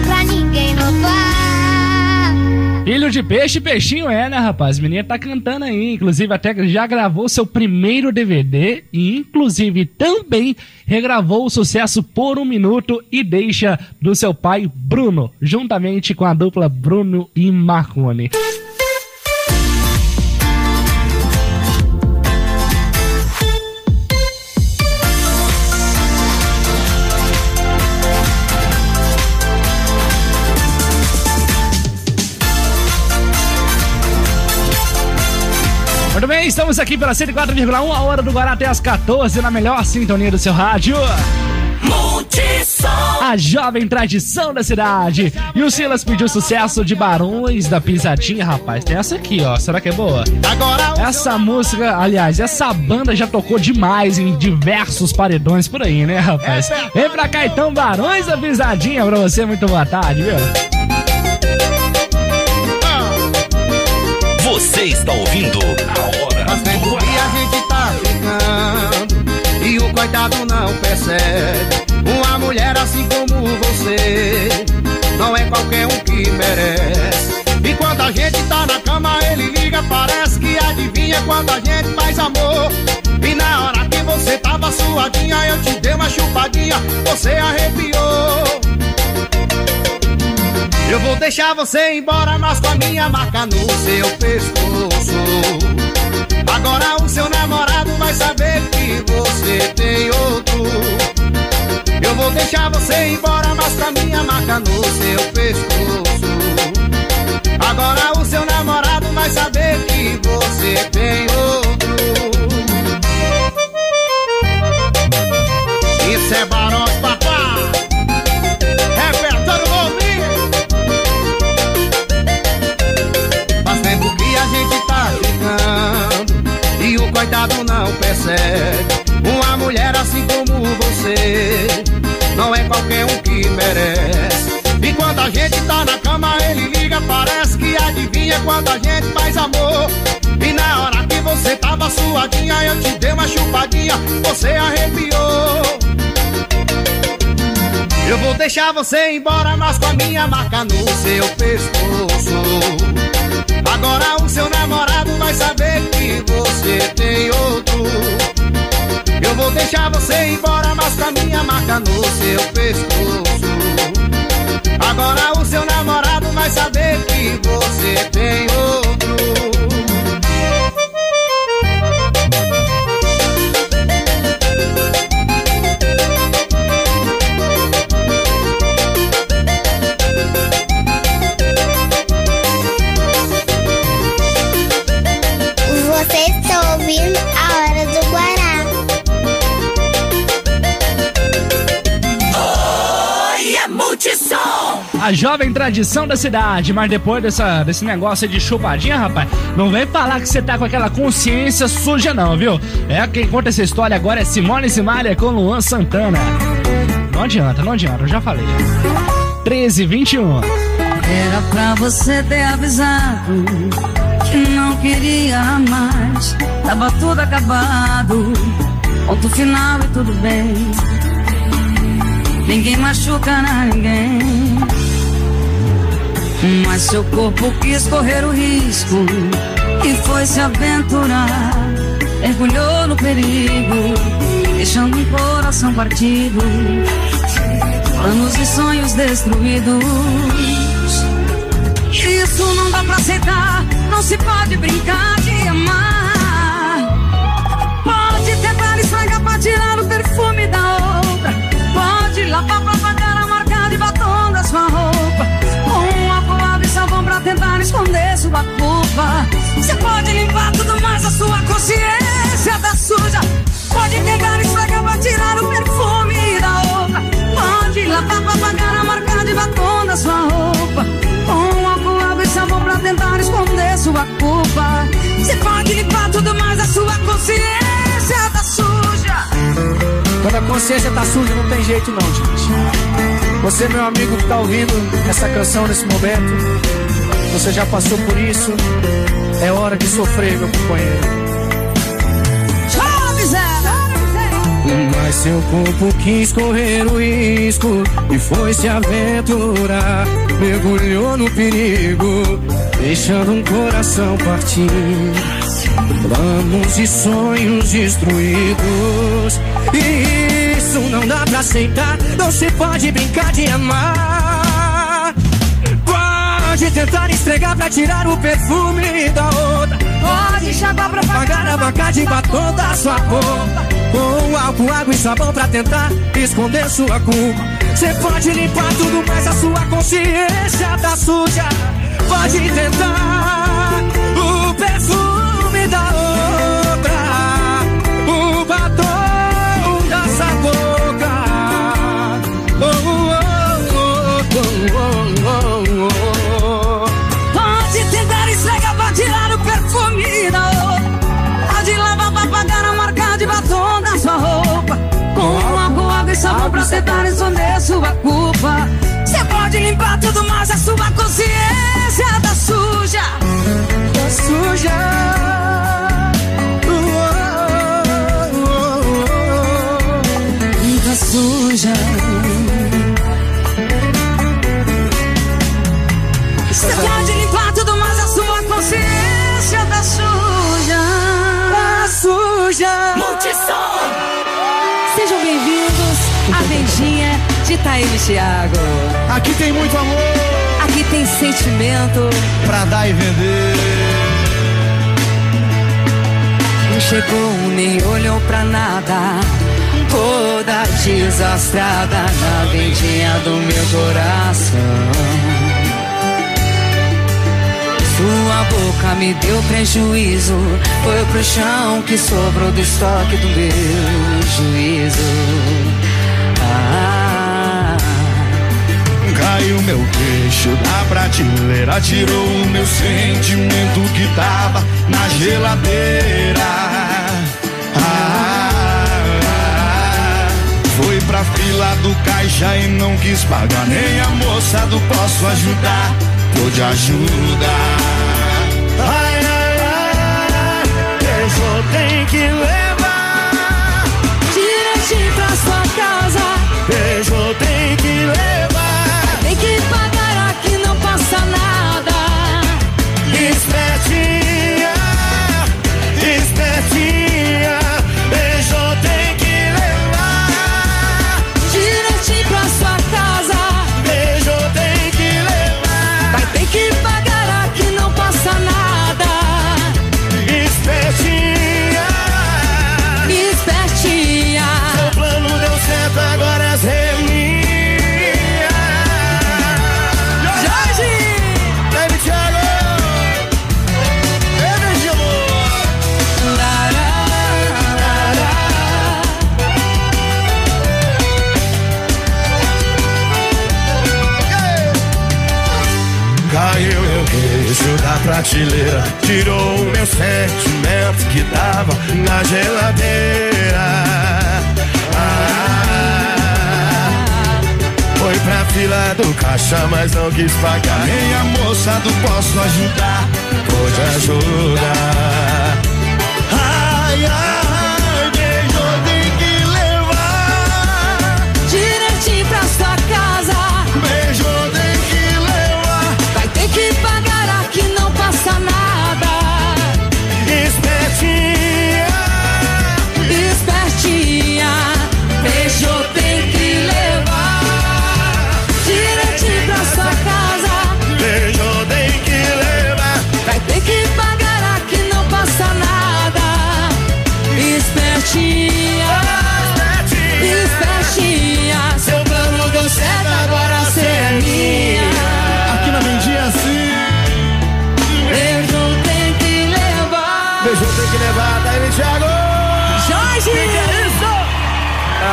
Speaker 17: Pra ninguém roubar.
Speaker 2: Filho de peixe, peixinho é, né, rapaz? Menina tá cantando aí. Inclusive, até já gravou seu primeiro DVD. E, inclusive, também regravou o sucesso Por um Minuto e Deixa do seu pai Bruno, juntamente com a dupla Bruno e Marconi. Muito bem, estamos aqui pela 104,1, a hora do Guará até as 14, na melhor sintonia do seu rádio. A jovem tradição da cidade. E o Silas pediu sucesso de Barões da Pisadinha, rapaz. Tem essa aqui, ó. Será que é boa?
Speaker 18: Agora
Speaker 2: Essa música, aliás, essa banda já tocou demais em diversos paredões por aí, né, rapaz? Vem pra cá então, Barões da Pisadinha pra você. Muito boa tarde, viu?
Speaker 14: Você está ouvindo? A hora
Speaker 18: Faz tempo que a gente tá ficando E o coitado não percebe. Uma mulher assim como você Não é qualquer um que merece. E quando a gente tá na cama ele liga Parece que adivinha quando a gente faz amor. E na hora que você tava suadinha Eu te dei uma chupadinha Você arrepiou eu vou deixar você embora, mas com a minha marca no seu pescoço. Agora o seu namorado vai saber que você tem outro. Eu vou deixar você embora, mas com a minha marca no seu pescoço. Agora o seu namorado vai saber que você tem outro. O coitado não percebe. Uma mulher assim como você não é qualquer um que merece. E quando a gente tá na cama, ele liga, parece que adivinha quando a gente faz amor. E na hora que você tava suadinha, eu te dei uma chupadinha, você arrepiou. Eu vou deixar você embora, mas com a minha marca no seu pescoço. Agora o seu namorado vai saber Você embora, mas com a minha marca no seu pescoço. Agora o seu namorado vai saber que você tem outro.
Speaker 17: A
Speaker 2: jovem tradição da cidade, mas depois dessa, desse negócio de chupadinha, rapaz, não vem falar que você tá com aquela consciência suja, não, viu? É quem conta essa história agora é Simone Simaria com Luan Santana. Não adianta, não adianta, eu já falei. 13, 21.
Speaker 13: Era pra você ter avisado que não queria mais. Tava tudo acabado. Ponto final e tudo bem. Ninguém machuca ninguém. Mas seu corpo quis correr o risco e foi se aventurar. Mergulhou no perigo, deixando um coração partido. Planos e sonhos destruídos. Isso não dá pra aceitar, não se pode brincar de amar. Pode tentar estragar pra tirar o perfume da outra. Pode lavar pra pagar a marca de batom da sua roupa. Tentar esconder sua culpa. Você pode limpar tudo, mas a sua consciência tá suja. Pode tentar estragar pra tirar o perfume da outra. Pode lavar pra pagar a marca de batom da sua roupa. Com um álcool, água e sabão pra tentar esconder sua culpa. Você pode limpar tudo, mas a sua consciência tá suja.
Speaker 12: Quando a consciência tá suja, não tem jeito não, gente. Você, meu amigo que tá ouvindo essa canção nesse momento, você já passou por isso. É hora de sofrer, meu companheiro.
Speaker 13: Tchau, miséria!
Speaker 12: Mas seu corpo quis correr o risco e foi se aventurar. Mergulhou no perigo, deixando um coração partir. Planos e sonhos destruídos. E isso não dá pra aceitar. Não se pode brincar de amar. Pode tentar esfregar pra tirar o perfume da outra.
Speaker 13: Pode enxaguar pra
Speaker 12: Pagar a vaca de batom da sua roupa. Com álcool, água e sabão pra tentar esconder sua culpa. Você pode limpar tudo, mas a sua consciência tá suja. Pode tentar
Speaker 13: e sabão pra tentar esconder sua culpa. Você pode limpar tudo, mas a sua consciência tá suja.
Speaker 12: Tá suja.
Speaker 15: Thiago.
Speaker 12: Aqui tem muito amor
Speaker 15: Aqui tem sentimento.
Speaker 12: pra dar e vender.
Speaker 13: Não chegou nem olhou pra nada. Toda desastrada na vendinha do meu coração. boca me deu prejuízo. Foi pro chão que sobrou do estoque do meu juízo. Ah,
Speaker 8: Caiu meu queixo da prateleira, tirou o meu sentimento que tava na geladeira. Ah, foi pra fila do caixa e não quis pagar, nem a moça do posso ajudar, pôde ajudar. Ai, ai, ai, tem que levar,
Speaker 13: direitinho pra sua casa.
Speaker 8: beijo tem que levar. Da prateleira Tirou o meu sentimento que tava na geladeira. Ah, Foi pra fila do caixa, mas não quis pagar. Nem a moça do posso ajudar Pode ajudar. Ai, ai,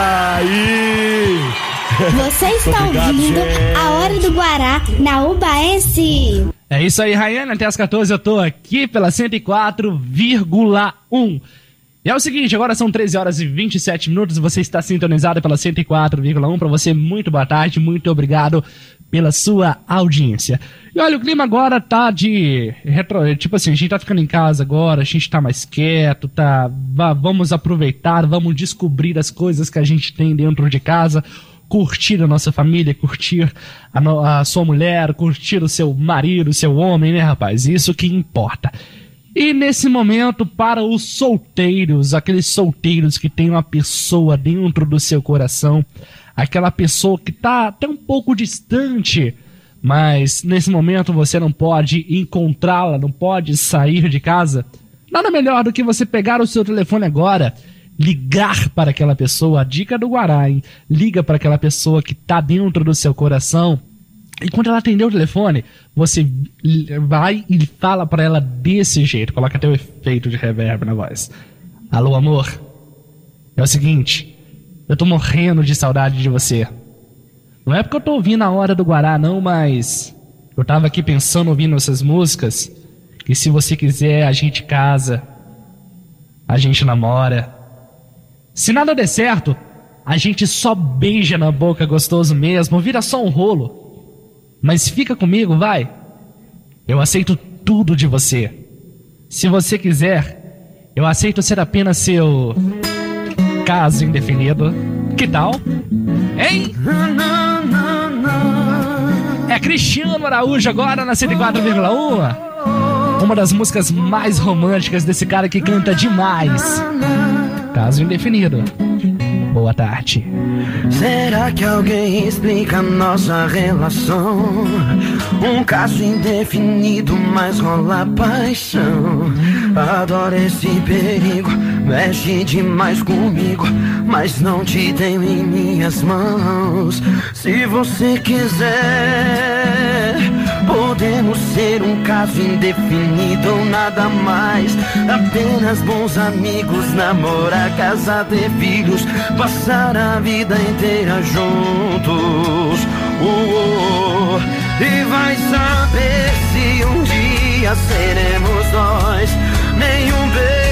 Speaker 8: Aí
Speaker 19: Você *laughs* está
Speaker 8: Obrigado,
Speaker 19: ouvindo
Speaker 8: gente.
Speaker 19: a Hora do Guará na Ubaense.
Speaker 2: É isso aí, Rayane. Até as 14 eu tô aqui pela 104,1. E é o seguinte, agora são 13 horas e 27 minutos você está sintonizado pela 104,1. Para você, muito boa tarde, muito obrigado pela sua audiência. E olha, o clima agora tá de. Retro, tipo assim, a gente tá ficando em casa agora, a gente tá mais quieto, tá. va- vamos aproveitar, vamos descobrir as coisas que a gente tem dentro de casa curtir a nossa família, curtir a, no- a sua mulher, curtir o seu marido, o seu homem, né, rapaz? Isso que importa. E nesse momento, para os solteiros, aqueles solteiros que têm uma pessoa dentro do seu coração, aquela pessoa que tá até um pouco distante, mas nesse momento você não pode encontrá-la, não pode sair de casa, nada melhor do que você pegar o seu telefone agora, ligar para aquela pessoa, a dica do Guará, hein? Liga para aquela pessoa que tá dentro do seu coração e quando ela atender o telefone, você vai e fala pra ela desse jeito. Coloca até o efeito de reverb na voz. Alô, amor. É o seguinte, eu tô morrendo de saudade de você. Não é porque eu tô ouvindo a hora do Guará, não, mas eu tava aqui pensando ouvindo essas músicas. Que se você quiser, a gente casa. A gente namora. Se nada der certo, a gente só beija na boca gostoso mesmo, vira só um rolo. Mas fica comigo, vai. Eu aceito tudo de você. Se você quiser, eu aceito ser apenas seu caso indefinido. Que tal? Hein? É Cristiano Araújo agora na 104,1. Uma das músicas mais românticas desse cara que canta demais. Caso indefinido. Boa tarde.
Speaker 7: Será que alguém explica nossa relação? Um caso indefinido, mas rola paixão. Adoro esse perigo, mexe demais comigo, mas não te tenho em minhas mãos. Se você quiser, podemos ser um caso indefinido ou nada mais. Apenas bons amigos, namorar, casar, ter filhos, passar a vida inteira juntos. Oh, oh. E vai saber se um dia seremos nós. Nenhum beijo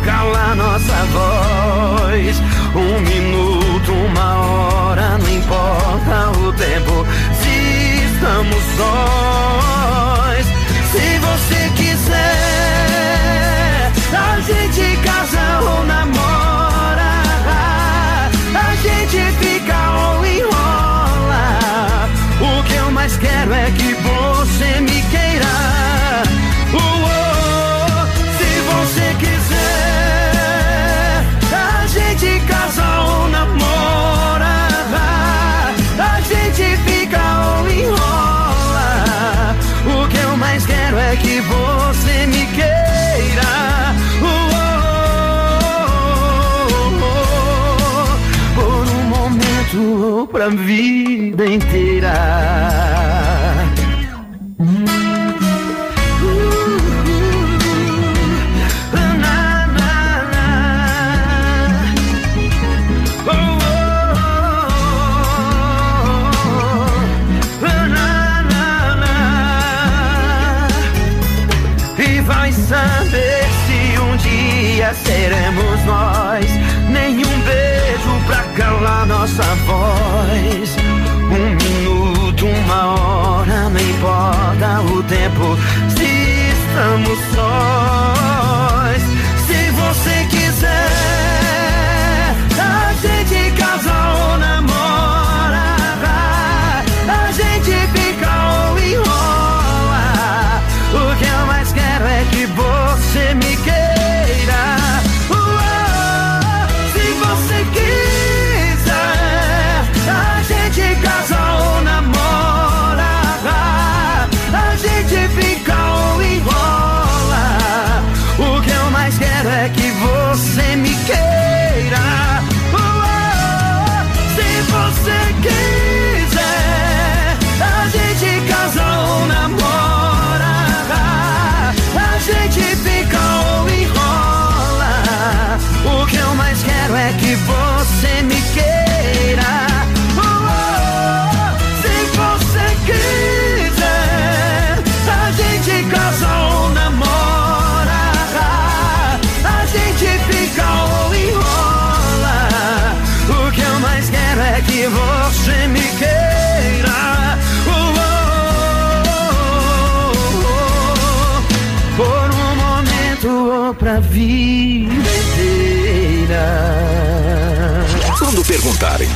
Speaker 7: calar nossa voz. Um minuto, uma hora, não importa o tempo. Se estamos sós, se você quiser, a gente casa ou namora. A gente fica ou enrola. O que eu mais quero é que você me queira. Vida inteira. E vai saber se um dia seremos nós. Nenhum beijo pra calar nossa voz.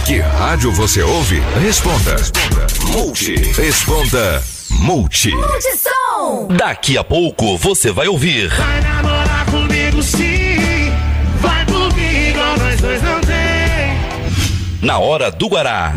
Speaker 7: Que
Speaker 4: rádio você ouve, responda. Multi. Responda Multi.
Speaker 6: Multissom!
Speaker 14: Daqui a pouco você vai ouvir.
Speaker 20: Vai namorar comigo sim. Vai igual nós dois não tem.
Speaker 14: Na hora do Guará.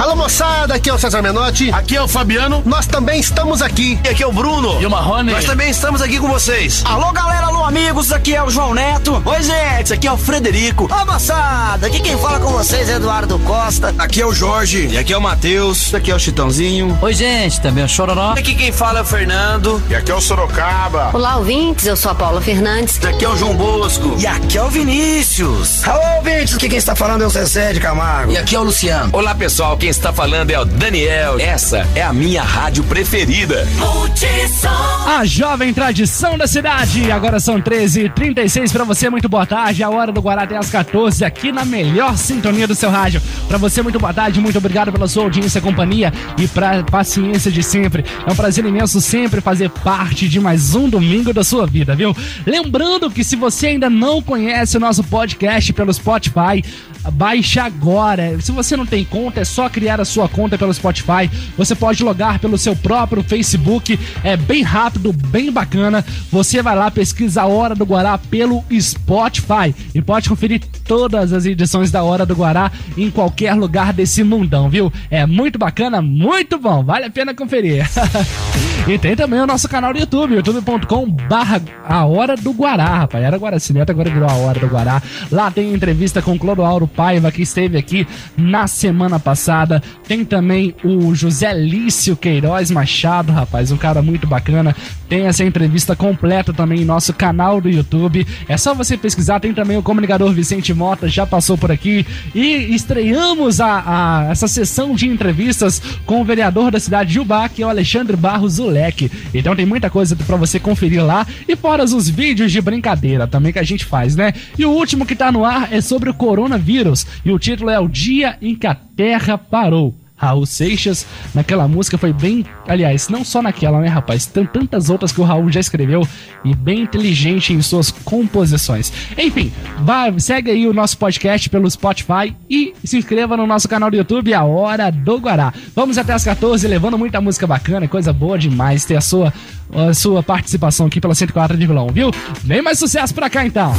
Speaker 21: Alô moçada, aqui é o César Menotti.
Speaker 22: Aqui é o Fabiano.
Speaker 21: Nós também estamos aqui.
Speaker 22: E aqui é o Bruno.
Speaker 2: E o Marrone.
Speaker 22: Nós também estamos aqui com vocês.
Speaker 23: Alô galera, amigos, aqui é o João Neto. Oi gente, aqui é o Frederico. Ô moçada, aqui quem fala com vocês é Eduardo Costa.
Speaker 22: Aqui é o Jorge. E aqui é o Matheus. Aqui é o Chitãozinho.
Speaker 24: Oi gente, também é o Chororó.
Speaker 22: Aqui quem fala é o Fernando.
Speaker 25: E aqui é o Sorocaba.
Speaker 26: Olá ouvintes, eu sou a Paula Fernandes.
Speaker 22: Aqui é o João Bosco.
Speaker 23: E aqui é o Vinícius. Alô ouvintes, aqui quem está falando é o Zezé de Camargo.
Speaker 22: E aqui é o Luciano.
Speaker 14: Olá pessoal, quem está falando é o Daniel. Essa é a minha rádio preferida.
Speaker 6: Multissom!
Speaker 2: A jovem tradição da cidade. Agora são 13h36 pra você, muito boa tarde. A hora do Guará às 14 aqui na melhor sintonia do seu rádio. Pra você, muito boa tarde, muito obrigado pela sua audiência companhia e pra paciência de sempre. É um prazer imenso sempre fazer parte de mais um domingo da sua vida, viu? Lembrando que se você ainda não conhece o nosso podcast pelo Spotify, baixe agora. Se você não tem conta, é só criar a sua conta pelo Spotify. Você pode logar pelo seu próprio Facebook. É bem rápido, bem bacana. Você vai lá, pesquisa a Hora do Guará pelo Spotify e pode conferir todas as edições da Hora do Guará em qualquer lugar desse mundão, viu? É muito bacana, muito bom. Vale a pena conferir. *laughs* E tem também o nosso canal do YouTube, youtube.com barra A Hora do Guará, rapaz. Era Guaracineta, agora virou A Hora do Guará. Lá tem entrevista com o Clodoaldo Paiva, que esteve aqui na semana passada. Tem também o José Lício Queiroz Machado, rapaz, um cara muito bacana. Tem essa entrevista completa também em nosso canal do YouTube. É só você pesquisar, tem também o comunicador Vicente Mota, já passou por aqui. E estreamos a, a- essa sessão de entrevistas com o vereador da cidade de Ubá, que é o Alexandre Barros Zulek. Então tem muita coisa pra você conferir lá. E fora os vídeos de brincadeira também que a gente faz, né? E o último que tá no ar é sobre o coronavírus. E o título é O Dia em que a Terra Parou. Raul Seixas, naquela música foi bem. Aliás, não só naquela, né, rapaz? Tem tantas outras que o Raul já escreveu e bem inteligente em suas composições. Enfim, vai, segue aí o nosso podcast pelo Spotify e se inscreva no nosso canal do YouTube, A Hora do Guará. Vamos até as 14, levando muita música bacana, coisa boa demais ter a sua, a sua participação aqui pela 104,1, viu? Vem mais sucesso pra cá então!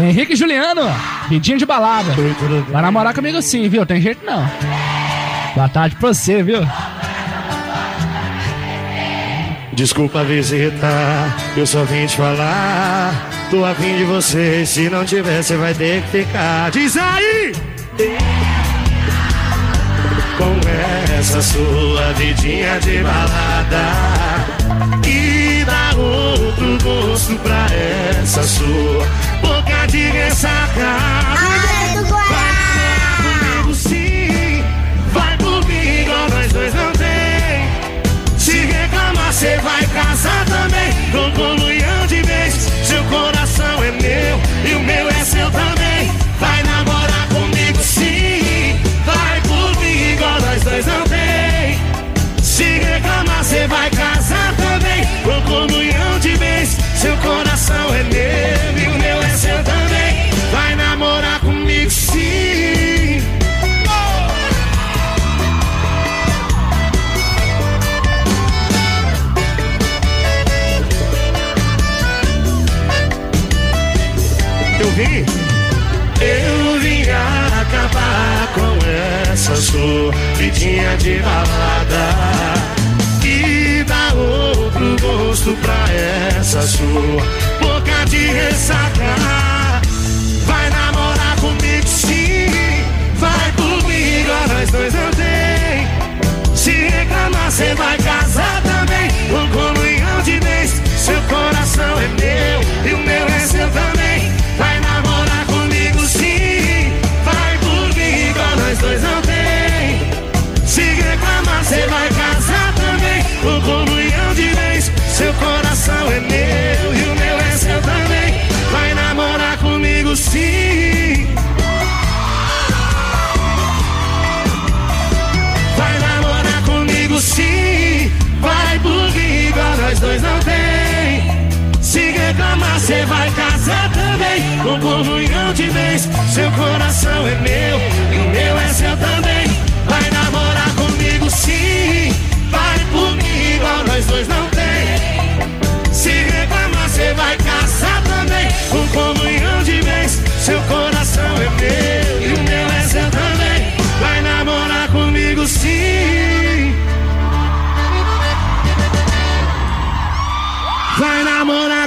Speaker 2: Henrique e Juliano, vidinho de balada. Vai namorar comigo sim, viu? Tem jeito não. Boa tarde pra você, viu?
Speaker 27: Desculpa a visita, eu só vim te falar. Tô afim de você, se não tiver, você vai ter que ficar. Diz aí! Com essa sua vidinha de balada E outro gosto pra essa sua boca de ressaca. Vai comigo sim, vai por mim igual nós dois não tem. Se reclamar cê vai casar também. Com balada. E dar outro gosto pra essa sua boca de ressaca reclamar cê vai casar também Com comunhão de vez. Seu coração é meu e o meu é seu também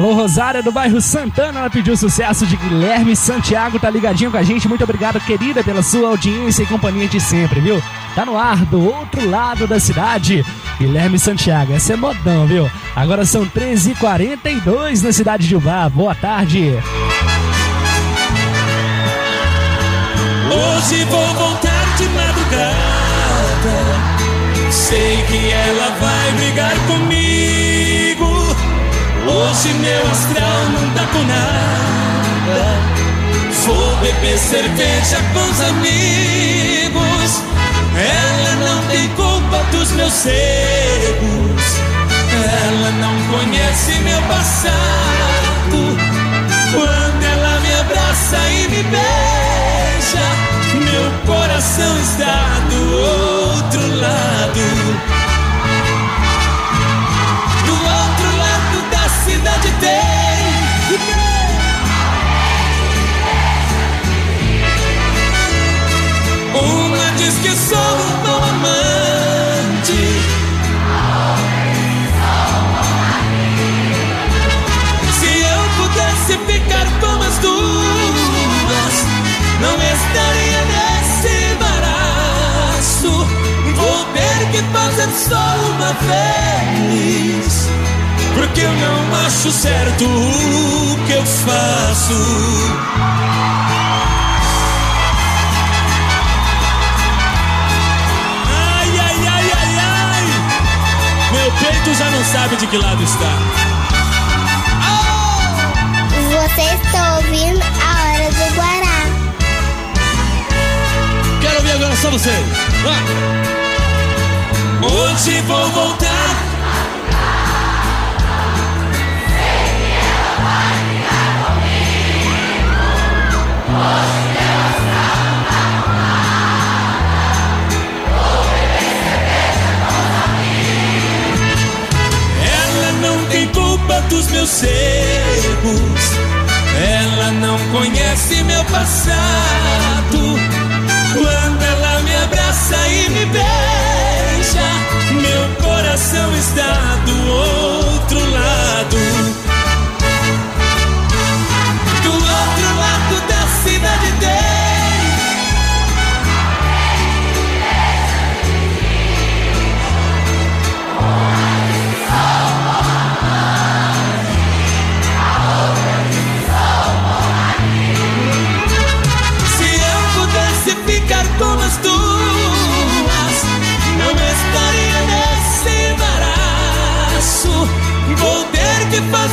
Speaker 2: Alô, Rosária do bairro Santana, ela pediu sucesso de Guilherme Santiago, tá ligadinho com a gente. Muito obrigado, querida, pela sua audiência e companhia de sempre, viu? Tá no ar do outro lado da cidade. Guilherme Santiago, essa é modão, viu? Agora são 13h42 na cidade de Ubá. Boa tarde.
Speaker 28: Hoje vou voltar de madrugada. Sei que ela vai brigar comigo. Hoje meu astral não tá com nada. Vou beber cerveja com os amigos. Ela não tem culpa dos meus erros. Ela não conhece meu passado. Quando ela me abraça e me beija, meu coração está do outro lado. Diz que sou um bom amante. Se eu pudesse ficar com as duas, não estaria nesse embaraço. Vou ter que fazer só uma vez. Porque eu não acho certo o que eu faço. Não sabe de que lado está.
Speaker 17: Você está ouvindo a hora do Guará.
Speaker 28: Quero ouvir agora só você. Vai. Hoje vou voltar. Ela culpa dos meus erros. Ela não conhece meu passado. Quando ela me abraça e me beija, meu coração está do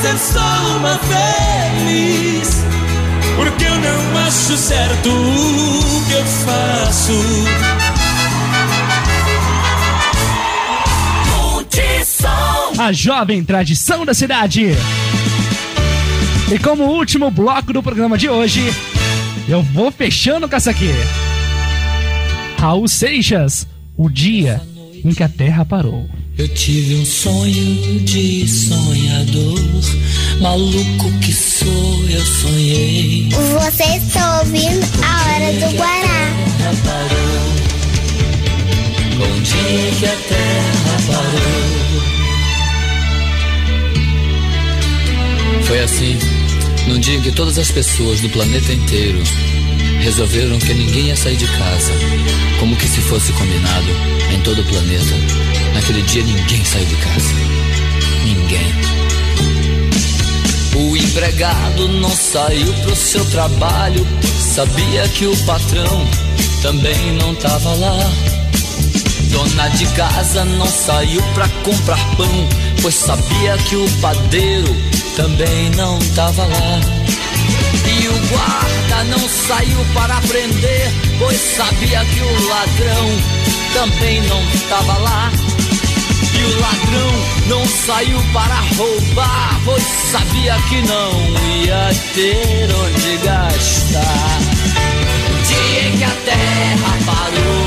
Speaker 28: fazer só uma feliz, porque eu não acho certo o que eu faço.
Speaker 2: A jovem tradição da cidade. E como último bloco do programa de hoje, eu vou fechando com essa aqui. Raul Seixas, o dia em que a Terra parou.
Speaker 29: Eu tive um sonho de sonhador, maluco que sou, eu sonhei.
Speaker 17: Você está ouvindo a hora do Guará.
Speaker 29: Parou, com o dia que a terra parou. Foi assim, num dia em que todas as pessoas do planeta inteiro resolveram que ninguém ia sair de casa, como que se fosse combinado em todo o planeta. Naquele dia ninguém saiu de casa. Ninguém. O empregado não saiu pro seu trabalho, sabia que o patrão também não tava lá. Dona de casa não saiu pra comprar pão, pois sabia que o padeiro também não tava lá. E o guarda não saiu para prender, pois sabia que o ladrão também não tava lá. E o ladrão não saiu para roubar, pois sabia que não ia ter onde gastar. No dia em que a terra parou,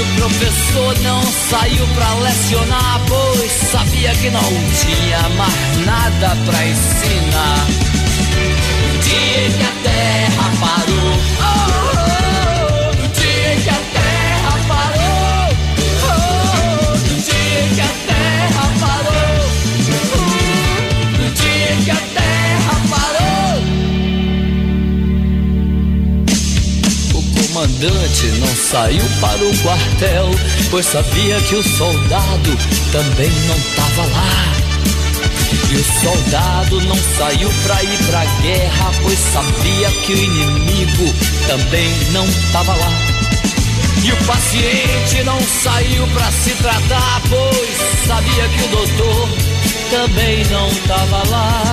Speaker 29: O professor não saiu para lecionar, pois sabia que não tinha mais nada para ensinar. No dia que a terra parou, oh, comandante não saiu para o quartel, pois sabia que o soldado também não tava lá. E o soldado não saiu pra ir pra guerra, pois sabia que o inimigo também não tava lá. E o paciente não saiu pra se tratar, pois sabia que o doutor também não tava lá.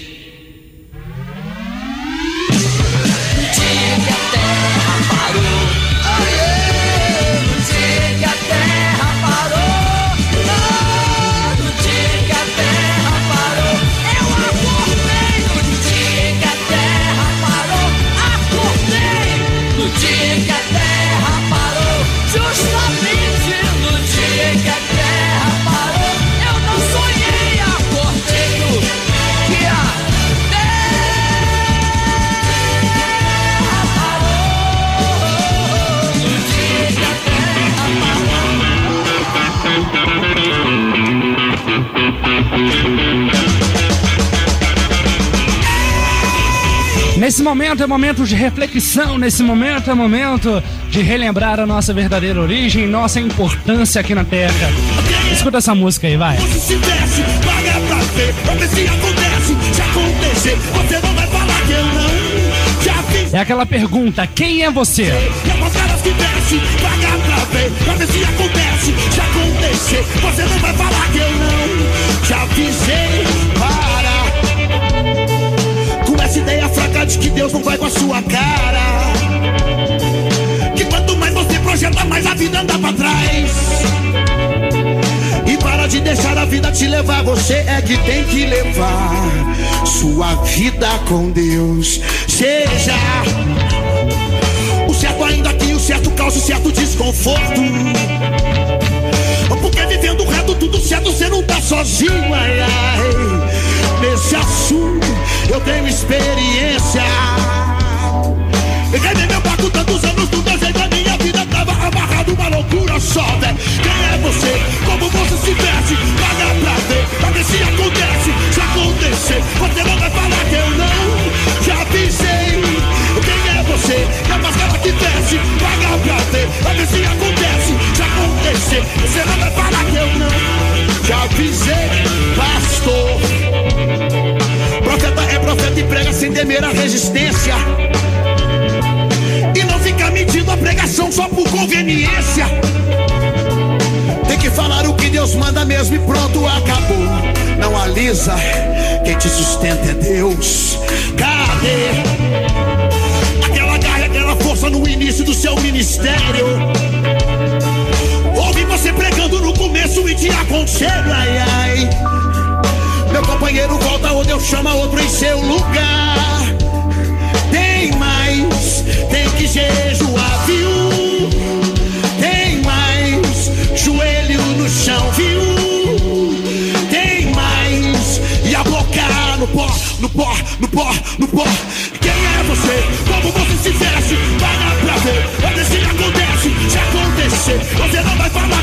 Speaker 2: Nesse momento é momento de reflexão, nesse momento é momento de relembrar a nossa verdadeira origem, nossa importância aqui na Terra. Escuta essa música aí, vai.
Speaker 27: Se desce, paga pra ver, pra ver se acontece. Se acontecer, você não vai falar que eu não. Já fiz
Speaker 2: É aquela pergunta: quem é você?
Speaker 27: as caras que desce, paga pra ver, pra ver se acontece. Se acontecer, você não vai falar que eu não. Já avisei, fraca de que Deus não vai com a sua cara. Que quanto mais você projeta, mais a vida anda pra trás. E para de deixar a vida te levar, você é que tem que levar sua vida com Deus. Seja o certo ainda que o certo causa o certo desconforto. Porque vivendo reto, tudo certo, você não tá sozinho, ai ai. Nesse assunto eu tenho experiência. Errei meu barco tantos anos do desenho da minha vida. Tava amarrado uma loucura só, velho Quem é você? Como você se veste? Paga pra ver, pra ver se acontece. Se acontecer, você não vai falar que eu não. Já avisei. Quem é você? Que a máscara que desce Paga pra ver, pra ver se acontece. Se acontecer, você não vai falar que eu não. Já avisei, pastor Profeta é profeta e prega sem temer a resistência e não fica medindo a pregação só por conveniência. Tem que falar o que Deus manda mesmo e pronto, acabou. Não alisa, quem te sustenta é Deus. Cadê aquela garra, aquela força no início do seu ministério? Ouvi você pregando no começo e te aconselho, ai ai. Companheiro volta ou Deus chama outro em seu lugar. Tem mais, tem que jejuar, viu? Tem mais, joelho no chão, viu? Tem mais, e a boca no pó, no pó, no pó, no pó. Quem é você? Como você se veste? Para pra ver, ver se acontece. Se acontecer, você não vai falar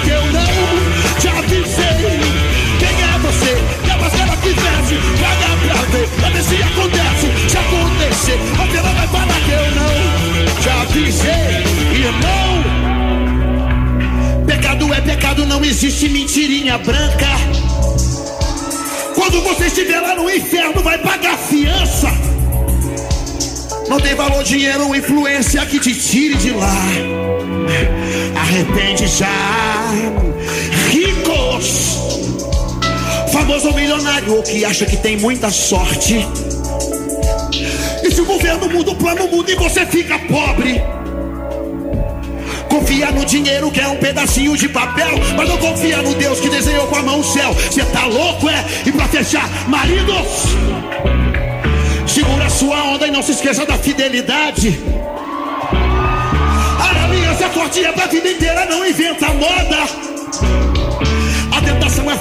Speaker 27: se acontece. Se acontecer, você não vai falar que eu não. Já avisei, irmão. Pecado é pecado, não existe mentirinha branca. Quando você estiver lá no inferno, vai pagar fiança. Não tem valor dinheiro ou influência que te tire de lá. Arrepende já, ricos, famoso milionário que acha que tem muita sorte. E se o governo muda o plano muda e você fica pobre. confia no dinheiro que é um pedacinho de papel, mas não confia no Deus que desenhou com a mão o céu. Você tá louco, é? E pra fechar, maridos, segura sua onda e não se esqueça da fidelidade. Araminhas é forte, é pra vida inteira, não inventa moda.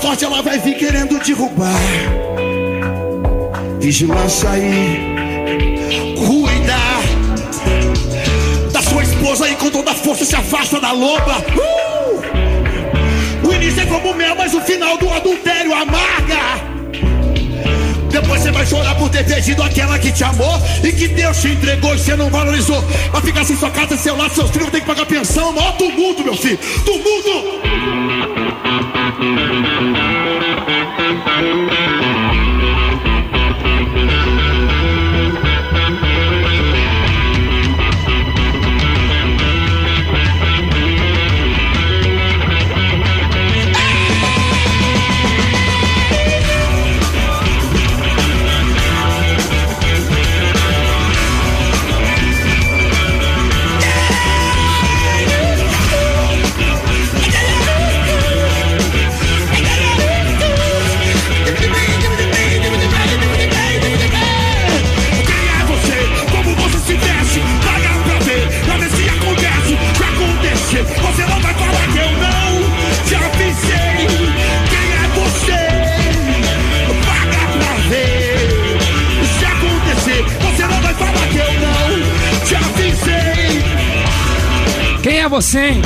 Speaker 27: Forte, ela vai vir querendo derrubar. Vigilância aí, cuida da sua esposa e com toda a força se afasta da loba. Uh! O início é como mel, mas o final do adultério amarga. Depois você vai chorar por ter perdido aquela que te amou e que Deus te entregou e você não valorizou. Vai ficar sem sua casa, seu lar, seus filhos, tem que pagar pensão. Maior tumulto, meu filho. Tumulto! Quem você,
Speaker 2: hein?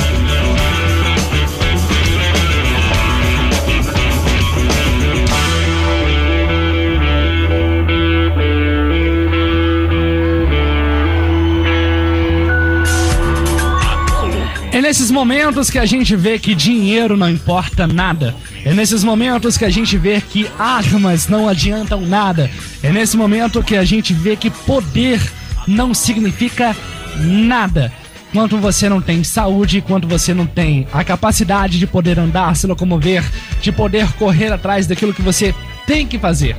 Speaker 2: É nesses momentos que a gente vê que dinheiro não importa nada. É nesses momentos que a gente vê que armas não adiantam nada. É nesse momento que a gente vê que poder não significa nada. Quanto você não tem saúde, quanto você não tem a capacidade de poder andar, se locomover, de poder correr atrás daquilo que você tem que fazer.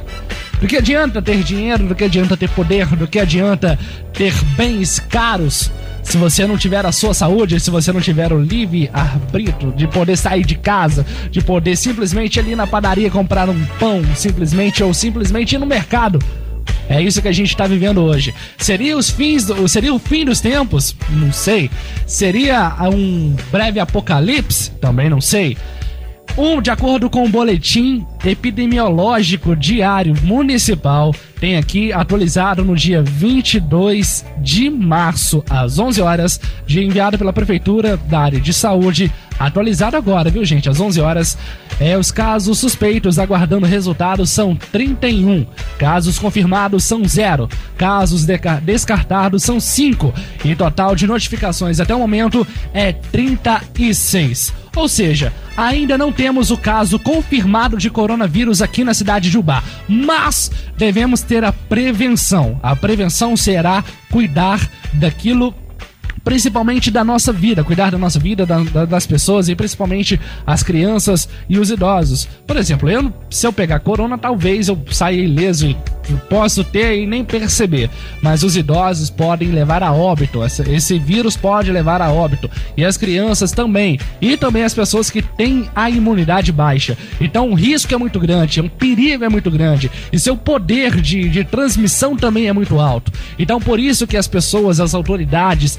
Speaker 2: Do que adianta ter dinheiro, do que adianta ter poder, do que adianta ter bens caros se você não tiver a sua saúde, se você não tiver o livre arbítrio de poder sair de casa, de poder simplesmente ali na padaria comprar um pão, simplesmente, ou simplesmente ir no mercado. É isso que a gente está vivendo hoje. Seria os fins, do, seria o fim dos tempos? Não sei. Seria um breve apocalipse? Também não sei. Um, de acordo com o boletim epidemiológico diário municipal, tem aqui atualizado no dia 22 de março, às 11 horas, de enviado pela Prefeitura da área de saúde. Atualizado agora, viu, gente? Às 11 horas. É, os casos suspeitos aguardando resultados são 31. Casos confirmados são 0. Casos descartados são 5. E total de notificações até o momento é 36. Ou seja, ainda não temos o caso confirmado de coronavírus aqui na cidade de Ubá, mas devemos ter a prevenção. A prevenção será cuidar daquilo principalmente da nossa vida, cuidar da nossa vida, da- da- das pessoas e principalmente as crianças e os idosos. Por exemplo, eu, se eu pegar corona, talvez eu saia ileso e posso ter e nem perceber, mas os idosos podem levar a óbito, essa- esse vírus pode levar a óbito e as crianças também, e também as pessoas que têm a imunidade baixa. Então o risco é muito grande, o perigo é muito grande e seu poder de, de transmissão também é muito alto. Então por isso que as pessoas, as autoridades,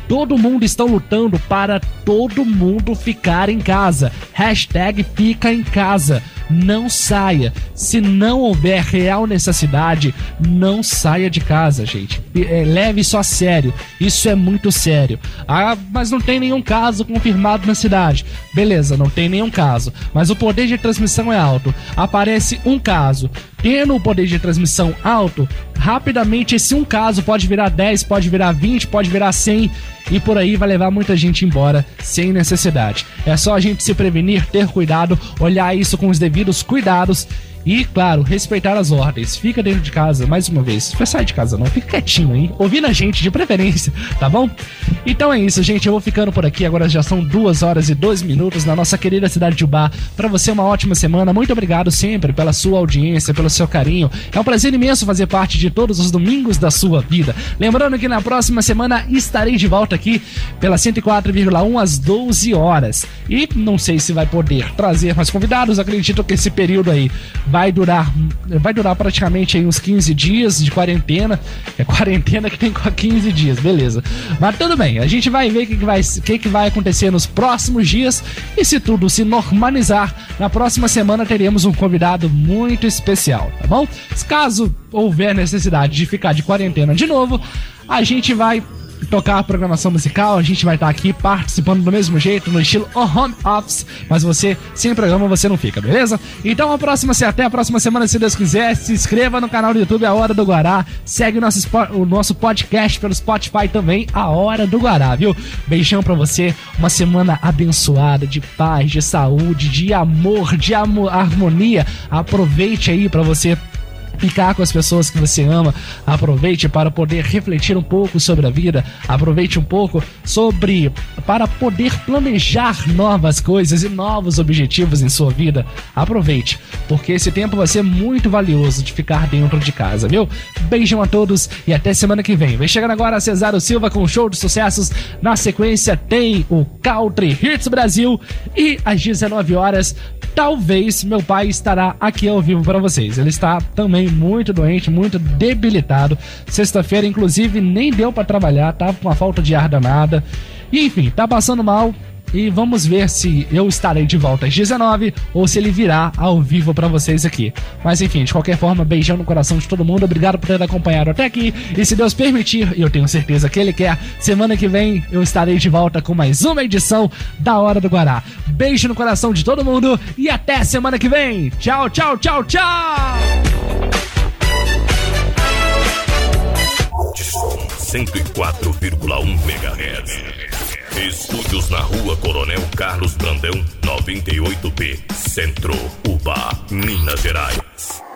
Speaker 2: todo mundo estão lutando para todo mundo ficar em casa. Hashtag fica em casa. Não saia. Se não houver real necessidade, não saia de casa, gente. É, leve isso a sério. Isso é muito sério. Ah, mas não tem nenhum caso confirmado na cidade. Beleza, não tem nenhum caso. Mas o poder de transmissão é alto. Aparece um caso. Tendo o poder de transmissão alto, rapidamente esse um caso pode virar 10, pode virar 20, pode virar 100 e por aí vai levar muita gente embora sem necessidade. É só a gente se prevenir, ter cuidado, olhar isso com os devidos cuidados E, claro, respeitar as ordens. Fica dentro de casa, mais uma vez. Não sai de casa não, fica quietinho aí, ouvindo a gente de preferência, tá bom? Então é isso, gente. Eu vou ficando por aqui. Agora já são duas horas e dois minutos na nossa querida cidade de Ubá. Pra você, uma ótima semana. Muito obrigado sempre pela sua audiência, pelo seu carinho. É um prazer imenso fazer parte de todos os domingos da sua vida. Lembrando que na próxima semana estarei de volta aqui pela 104,1 às 12 horas. E não sei se vai poder trazer mais convidados. Acredito que esse período aí vai durar vai durar praticamente uns 15 dias de quarentena. É quarentena que tem 15 *laughs* dias, beleza. Mas tudo bem, a gente vai ver o que, que, vai, que, que vai acontecer nos próximos dias. E se tudo se normalizar, na próxima semana teremos um convidado muito especial, tá bom? Caso houver necessidade de ficar de quarentena de novo, a gente vai tocar a programação musical, a gente vai estar aqui participando do mesmo jeito, no estilo home office, mas você, sem programa, você não fica, beleza? Então a próxima, até a próxima semana, se Deus quiser, se inscreva no canal do YouTube A Hora do Guará, segue o nosso, o nosso podcast pelo Spotify também, A Hora do Guará, viu? Beijão pra você, uma semana abençoada, de paz, de saúde, de amor, de harmonia. Aproveite aí para você ficar com as pessoas que você ama. Aproveite para poder refletir um pouco sobre a vida. Aproveite um pouco sobre para poder planejar novas coisas e novos objetivos em sua vida. Aproveite, porque esse tempo vai ser muito valioso de ficar dentro de casa, viu? Beijão a todos e até semana que vem. Vem chegando agora Cesário Silva com um show de sucessos. Na sequência tem o Country Hits Brasil e às 19 horas talvez meu pai estará aqui ao vivo para vocês. Ele está também muito doente, muito debilitado. Sexta-feira, inclusive, nem deu para trabalhar, tava com uma falta de ar danada. E enfim, tá passando mal. E vamos ver se eu estarei de volta às 19 ou se ele virá ao vivo para vocês aqui. Mas enfim, de qualquer forma, beijão no coração de todo mundo. Obrigado por ter acompanhado até aqui. E se Deus permitir, e eu tenho certeza que Ele quer, semana que vem eu estarei de volta com mais uma edição da Hora do Guará. Beijo no coração de todo mundo e até semana que vem. Tchau, tchau, tchau, tchau!
Speaker 4: 104,1 MHz. Estúdios na rua Coronel Carlos Brandão, 98B, Centro, Uba, Minas Gerais.